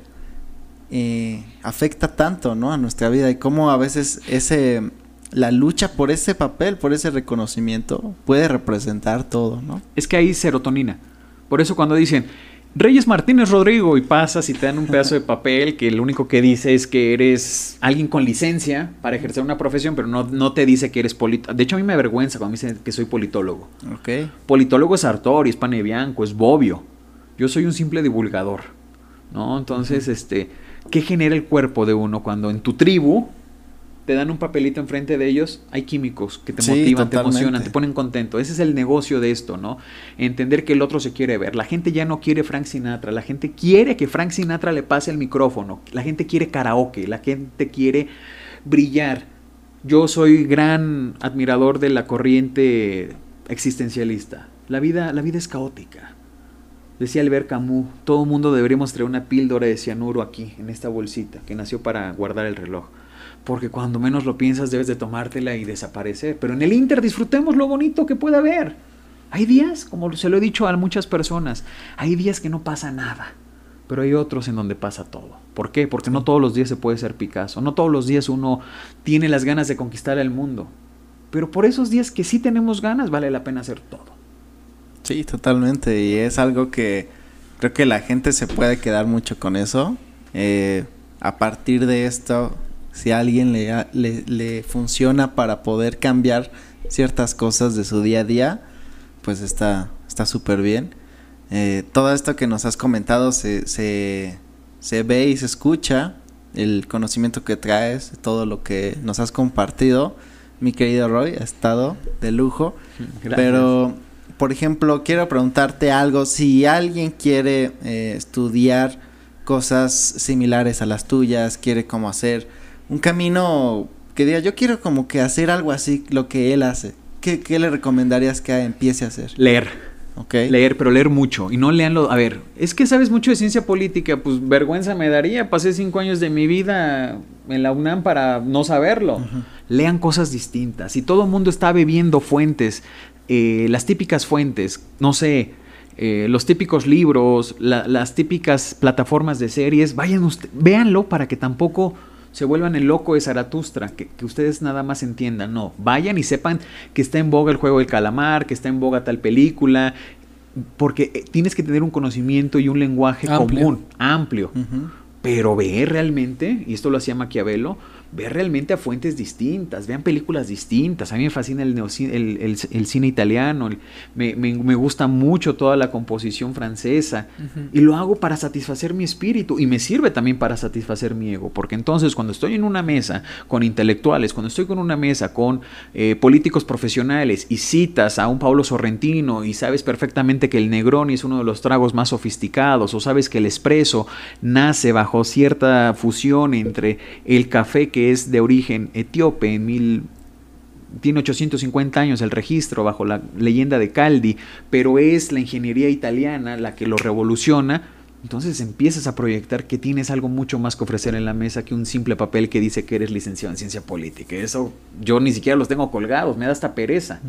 eh, afecta tanto, ¿no? A nuestra vida y cómo a veces ese la lucha por ese papel, por ese reconocimiento, puede representar todo, ¿no? Es que hay serotonina. Por eso cuando dicen Reyes Martínez Rodrigo y pasas y te dan un pedazo de papel que lo único que dice es que eres alguien con licencia para ejercer una profesión, pero no, no te dice que eres politólogo. De hecho, a mí me avergüenza cuando me dicen que soy politólogo. Okay. Politólogo es Artori, es Panebianco, es Bobbio. Yo soy un simple divulgador. ¿No? Entonces, este, ¿qué genera el cuerpo de uno cuando en tu tribu te dan un papelito enfrente de ellos, hay químicos que te motivan, te emocionan, te ponen contento. Ese es el negocio de esto, ¿no? Entender que el otro se quiere ver. La gente ya no quiere Frank Sinatra, la gente quiere que Frank Sinatra le pase el micrófono, la gente quiere karaoke, la gente quiere brillar. Yo soy gran admirador de la corriente existencialista. La vida, la vida es caótica. Decía Albert Camus, todo mundo deberíamos traer una píldora de cianuro aquí, en esta bolsita, que nació para guardar el reloj. Porque cuando menos lo piensas debes de tomártela y desaparecer. Pero en el Inter disfrutemos lo bonito que puede haber. Hay días, como se lo he dicho a muchas personas, hay días que no pasa nada. Pero hay otros en donde pasa todo. ¿Por qué? Porque no todos los días se puede ser Picasso. No todos los días uno tiene las ganas de conquistar el mundo. Pero por esos días que sí tenemos ganas, vale la pena hacer todo. Sí, totalmente. Y es algo que creo que la gente se puede quedar mucho con eso. Eh, a partir de esto, si a alguien le, le, funciona para poder cambiar ciertas cosas de su día a día, pues está súper bien. Eh, todo esto que nos has comentado se, se, se ve y se escucha, el conocimiento que traes, todo lo que nos has compartido, mi querido Roy, ha estado de lujo. Pero por ejemplo, quiero preguntarte algo. Si alguien quiere eh, estudiar cosas similares a las tuyas, quiere como hacer un camino que diga, yo quiero como que hacer algo así, lo que él hace. ¿Qué, qué le recomendarías que empiece a hacer? Leer. Okay. Leer, pero leer mucho. Y no leanlo. A ver, es que sabes mucho de ciencia política. Pues vergüenza me daría. Pasé cinco años de mi vida en la UNAM para no saberlo. Lean cosas distintas. Y todo el mundo está bebiendo fuentes eh, las típicas fuentes, no sé, eh, los típicos libros, las típicas plataformas de series, vayan véanlo para que tampoco se vuelvan el loco de Zaratustra, que, que, ustedes nada más entiendan, no, vayan y sepan que está en boga el juego del calamar, que está en boga tal película, porque eh, tienes que tener un conocimiento y un lenguaje común, amplio, pero ver realmente, y esto lo hacía Maquiavelo, ver realmente a fuentes distintas, vean películas distintas. A mí me fascina el, el, cine italiano, me, gusta mucho toda la composición francesa y lo hago para satisfacer mi espíritu y me sirve también para satisfacer mi ego, porque entonces cuando estoy en una mesa con intelectuales, cuando estoy con una mesa con eh, políticos profesionales y citas a un Pablo Sorrentino y sabes perfectamente que el Negroni es uno de los tragos más sofisticados o sabes que el espresso nace bajo cierta fusión entre el café que es de origen etíope, en mil, tiene 850 años el registro bajo la leyenda de Caldi, pero es la ingeniería italiana la que lo revoluciona. Entonces empiezas a proyectar que tienes algo mucho más que ofrecer en la mesa que un simple papel que dice que eres licenciado en ciencia política. Eso yo ni siquiera los tengo colgados, me da hasta pereza.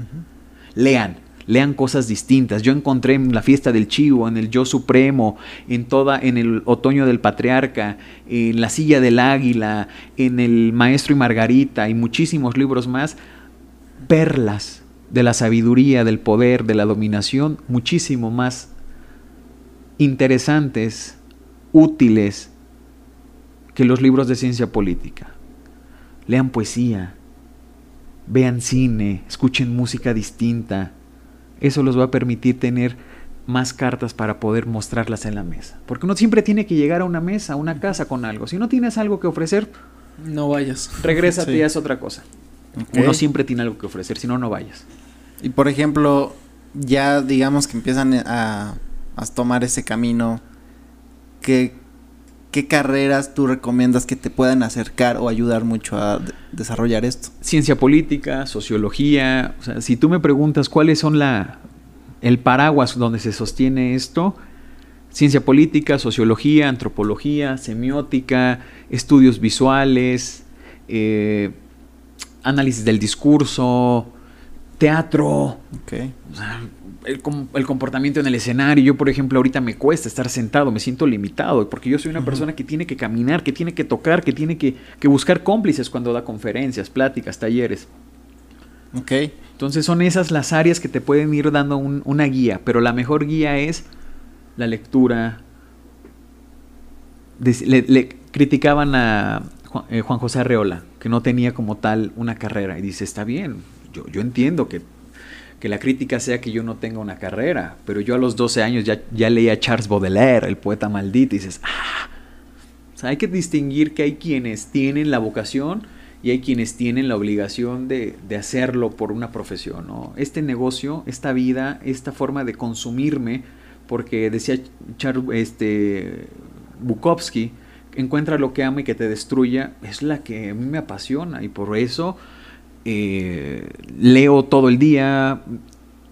Lean, lean cosas distintas. Yo encontré en la fiesta del chivo, en el yo supremo, en toda, en el otoño del patriarca, en la silla del águila, en el maestro y Margarita y muchísimos libros más, perlas de la sabiduría, del poder, de la dominación, muchísimo más interesantes, útiles que los libros de ciencia política. Lean poesía, vean cine, escuchen música distinta, eso los va a permitir tener más cartas para poder mostrarlas en la mesa. Porque uno siempre tiene que llegar a una mesa, a una casa con algo. Si no tienes algo que ofrecer, no vayas. Regrésate y haz otra cosa. Uno siempre tiene algo que ofrecer, si no, no vayas. Y por ejemplo, ya digamos que empiezan a, a tomar ese camino, ¿qué, ¿qué carreras tú recomiendas que te puedan acercar o ayudar mucho a desarrollar esto? Ciencia política, sociología. O sea, si tú me preguntas cuáles son la, el paraguas donde se sostiene esto, ciencia política, sociología, antropología, semiótica, estudios visuales, eh, análisis del discurso, teatro. Okay el, comportamiento en el escenario. Yo, por ejemplo, ahorita me cuesta estar sentado, me siento limitado, porque yo soy una persona que tiene que caminar, que tiene que tocar, que tiene que, buscar cómplices cuando da conferencias, pláticas, talleres. Ok. Entonces son esas las áreas que te pueden ir dando una guía, pero la mejor guía es la lectura. le, criticaban a eh, Juan, José Arreola, que no tenía como tal una carrera, y dice, está bien, yo, yo entiendo que que la crítica sea que yo no tenga una carrera, pero yo a los 12 años ya, ya leía Charles Baudelaire, el poeta maldito, y dices, ah, hay que distinguir que hay quienes tienen la vocación y hay quienes tienen la obligación de, hacerlo por una profesión. ¿no? Este negocio, esta vida, esta forma de consumirme, porque decía Charles este, Bukowski, encuentra lo que ama y que te destruya, es la que a mí me apasiona y por eso eh, leo todo el día,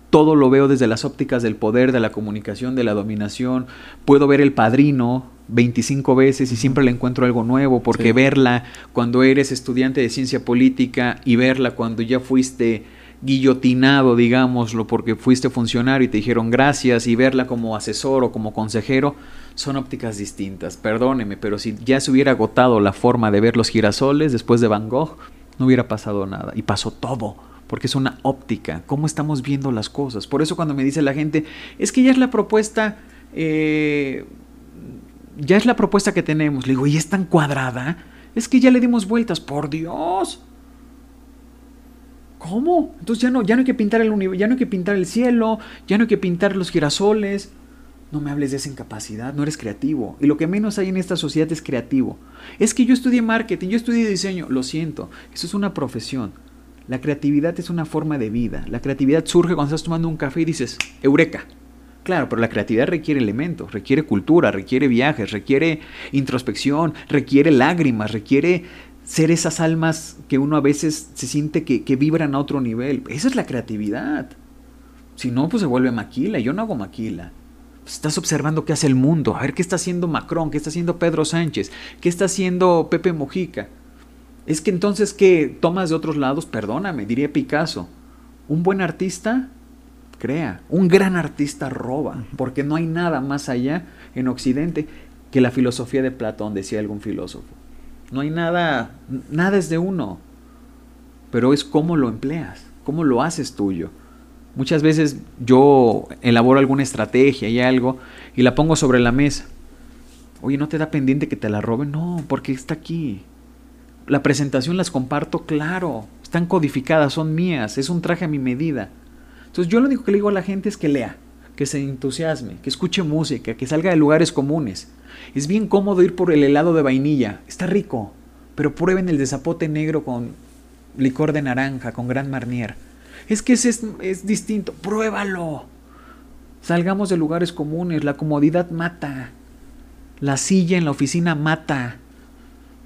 todo lo veo desde las ópticas del poder, de la comunicación, de la dominación. Puedo ver el padrino 25 veces y siempre le encuentro algo nuevo, porque verla cuando eres estudiante de ciencia política y verla cuando ya fuiste guillotinado, digámoslo, porque fuiste funcionario y te dijeron gracias y verla como asesor o como consejero, son ópticas distintas. Perdóneme, pero si ya se hubiera agotado la forma de ver los girasoles después de Van Gogh, no hubiera pasado nada. Y pasó todo, porque es una óptica, cómo estamos viendo las cosas. Por eso cuando me dice la gente, es que ya es la propuesta, eh, ya es la propuesta que tenemos, le digo, ¿y es tan cuadrada? Es que ya le dimos vueltas, por Dios. ¿Cómo? Entonces ya no, ya no hay que pintar el ya no hay que pintar el cielo, ya no hay que pintar los girasoles. No me hables de esa incapacidad, no eres creativo. Y lo que menos hay en esta sociedad es creativo. Es que yo estudié marketing, yo estudié diseño, lo siento, eso es una profesión. La creatividad es una forma de vida. La creatividad surge cuando estás tomando un café y dices, eureka. Claro, pero la creatividad requiere elementos, requiere cultura, requiere viajes, requiere introspección, requiere lágrimas, requiere ser esas almas que uno a veces se siente que, vibran a otro nivel. Esa es la creatividad. Si no, pues se vuelve maquila. Yo no hago maquila. Estás observando qué hace el mundo. A ver qué está haciendo Macron, qué está haciendo Pedro Sánchez, qué está haciendo Pepe Mojica. Es que entonces que tomas de otros lados, perdóname, diría Picasso. Un buen artista crea, un gran artista roba, porque no hay nada más allá en Occidente que la filosofía de Platón, decía algún filósofo. No hay nada, nada es de uno, pero es cómo lo empleas, cómo lo haces tuyo. Muchas veces yo elaboro alguna estrategia y algo y la pongo sobre la mesa. Oye, ¿no te da pendiente que te la roben? No, porque está aquí. La presentación las comparto, claro. Están codificadas, son mías, es un traje a mi medida. Entonces yo lo único que le digo a la gente es que lea, que se entusiasme, que escuche música, que salga de lugares comunes. Es bien cómodo ir por el helado de vainilla, está rico, pero prueben el de zapote negro con licor de naranja, con gran marnier. Es que ese es, es distinto, pruébalo. Salgamos de lugares comunes, la comodidad mata. La silla en la oficina mata.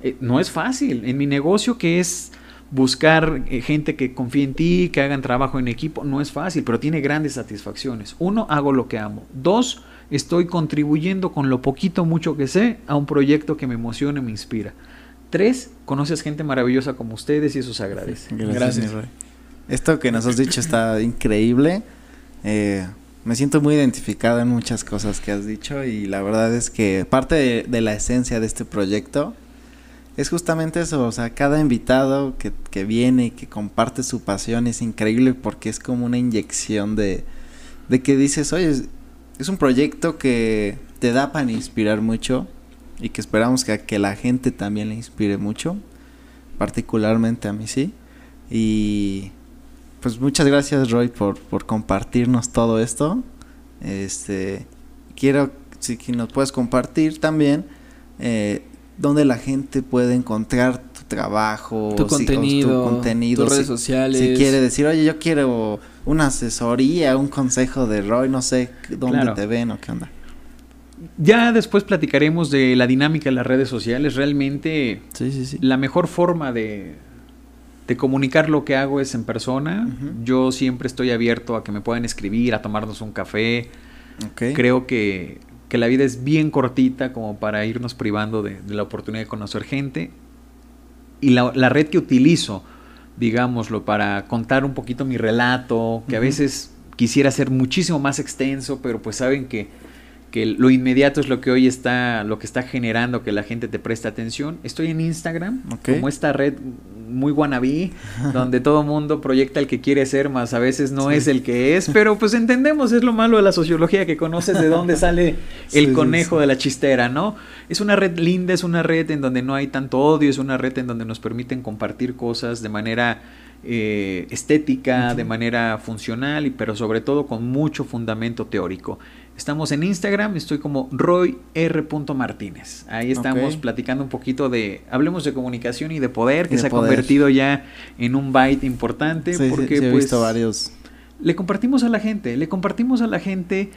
Eh, no es fácil. En mi negocio que es buscar eh, gente que confíe en ti, que hagan trabajo en equipo, no es fácil, pero tiene grandes satisfacciones. Uno, hago lo que amo. Dos, estoy contribuyendo con lo poquito mucho que sé a un proyecto que me emociona y me inspira. Tres, conoces gente maravillosa como ustedes y eso se agradece. Gracias. Esto que nos has dicho está increíble. Eh, me siento muy identificado en muchas cosas que has dicho y la verdad es que parte de la esencia de este proyecto es justamente eso, o sea, cada invitado que, que viene y que comparte su pasión es increíble porque es como una inyección de, de que dices, oye, es, un proyecto que te da para inspirar mucho y que esperamos que, que la gente también le inspire mucho, particularmente a mí sí. Y pues muchas gracias Roy por, por compartirnos todo esto. Este, quiero, si nos puedes compartir también, eh, donde la gente puede encontrar tu trabajo, tu contenido, tus redes sociales. Si quiere decir, oye, yo quiero una asesoría, un consejo de Roy, no sé dónde te ven o qué onda. Ya después platicaremos de la dinámica de las redes sociales. Realmente la mejor forma de, de, comunicar lo que hago es en persona. Yo siempre estoy abierto a que me puedan escribir, a tomarnos un café. Creo que que la vida es bien cortita como para irnos privando de, la oportunidad de conocer gente. Y la, red que utilizo, digámoslo, para contar un poquito mi relato, que a veces quisiera ser muchísimo más extenso, pero pues saben que, que lo inmediato es lo que hoy está, lo que está generando que la gente te preste atención. Estoy en Instagram, como esta red muy wannabe, donde todo mundo proyecta el que quiere ser, más a veces no es el que es, pero pues entendemos, es lo malo de la sociología, que conoces de dónde sale el conejo de la chistera, ¿no? Es una red linda, es una red en donde no hay tanto odio, es una red en donde nos permiten compartir cosas de manera eh, estética, de manera funcional, y, pero sobre todo con mucho fundamento teórico. Estamos en Instagram, estoy como Roy R. Martínez. Ahí estamos platicando un poquito de, hablemos de comunicación y de poder, que se ha convertido ya en un byte importante. porque he pues, visto varios. Le compartimos a la gente, le compartimos a la gente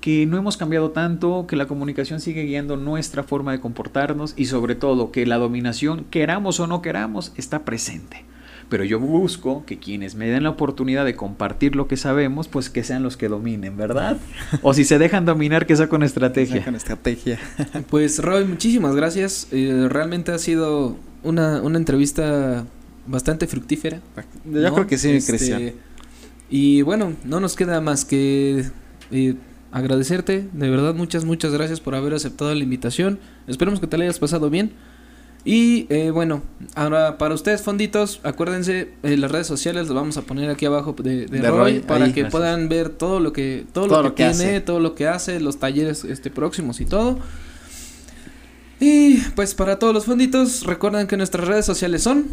que no hemos cambiado tanto, que la comunicación sigue guiando nuestra forma de comportarnos y sobre todo que la dominación, queramos o no queramos, está presente. Pero yo busco que quienes me den la oportunidad de compartir lo que sabemos, pues que sean los que dominen, ¿verdad? o si se dejan dominar, que sea con estrategia. Con estrategia. pues Roy, muchísimas gracias. Eh, realmente ha sido una, una entrevista bastante fructífera. Yo creo que sí, este, Cristian. Y bueno, no nos queda más que eh, agradecerte. De verdad, muchas, muchas gracias por haber aceptado la invitación. Esperemos que te la hayas pasado bien. Y eh, bueno, ahora para ustedes, fonditos, acuérdense, eh, las redes sociales las vamos a poner aquí abajo de, Roy, para que puedan ver todo lo que todo, lo que, tiene, todo lo que hace, los talleres este próximos y todo. Y pues para todos los fonditos, recuerden que nuestras redes sociales son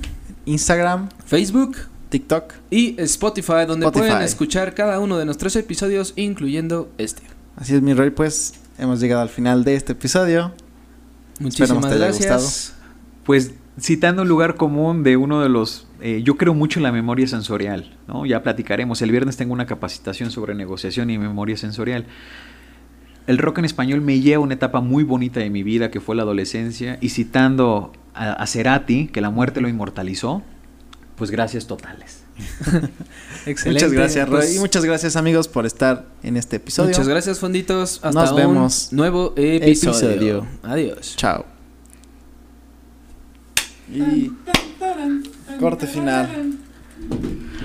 Instagram, Facebook, TikTok y Spotify, donde pueden escuchar cada uno de nuestros episodios, incluyendo este. Así es, mi Roy, pues hemos llegado al final de este episodio. Muchísimas gracias pues citando un lugar común de uno de los... Eh, yo creo mucho en la memoria sensorial, ¿no? Ya platicaremos. El viernes tengo una capacitación sobre negociación y memoria sensorial. El rock en español me lleva a una etapa muy bonita de mi vida, que fue la adolescencia, y citando a, a Cerati, que la muerte lo inmortalizó, pues gracias totales. Excelente. Muchas gracias, Roy. Pues y muchas gracias, amigos, por estar en este episodio. Muchas gracias, Fonditos. Hasta Nos vemos. nuevo episodio. Adiós. Chao. Y corte final.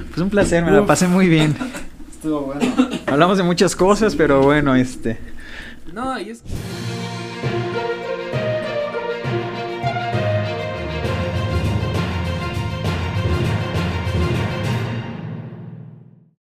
Pues un placer, me la pasé muy bien. Estuvo bueno. Hablamos de muchas cosas, pero bueno, este. No, y es.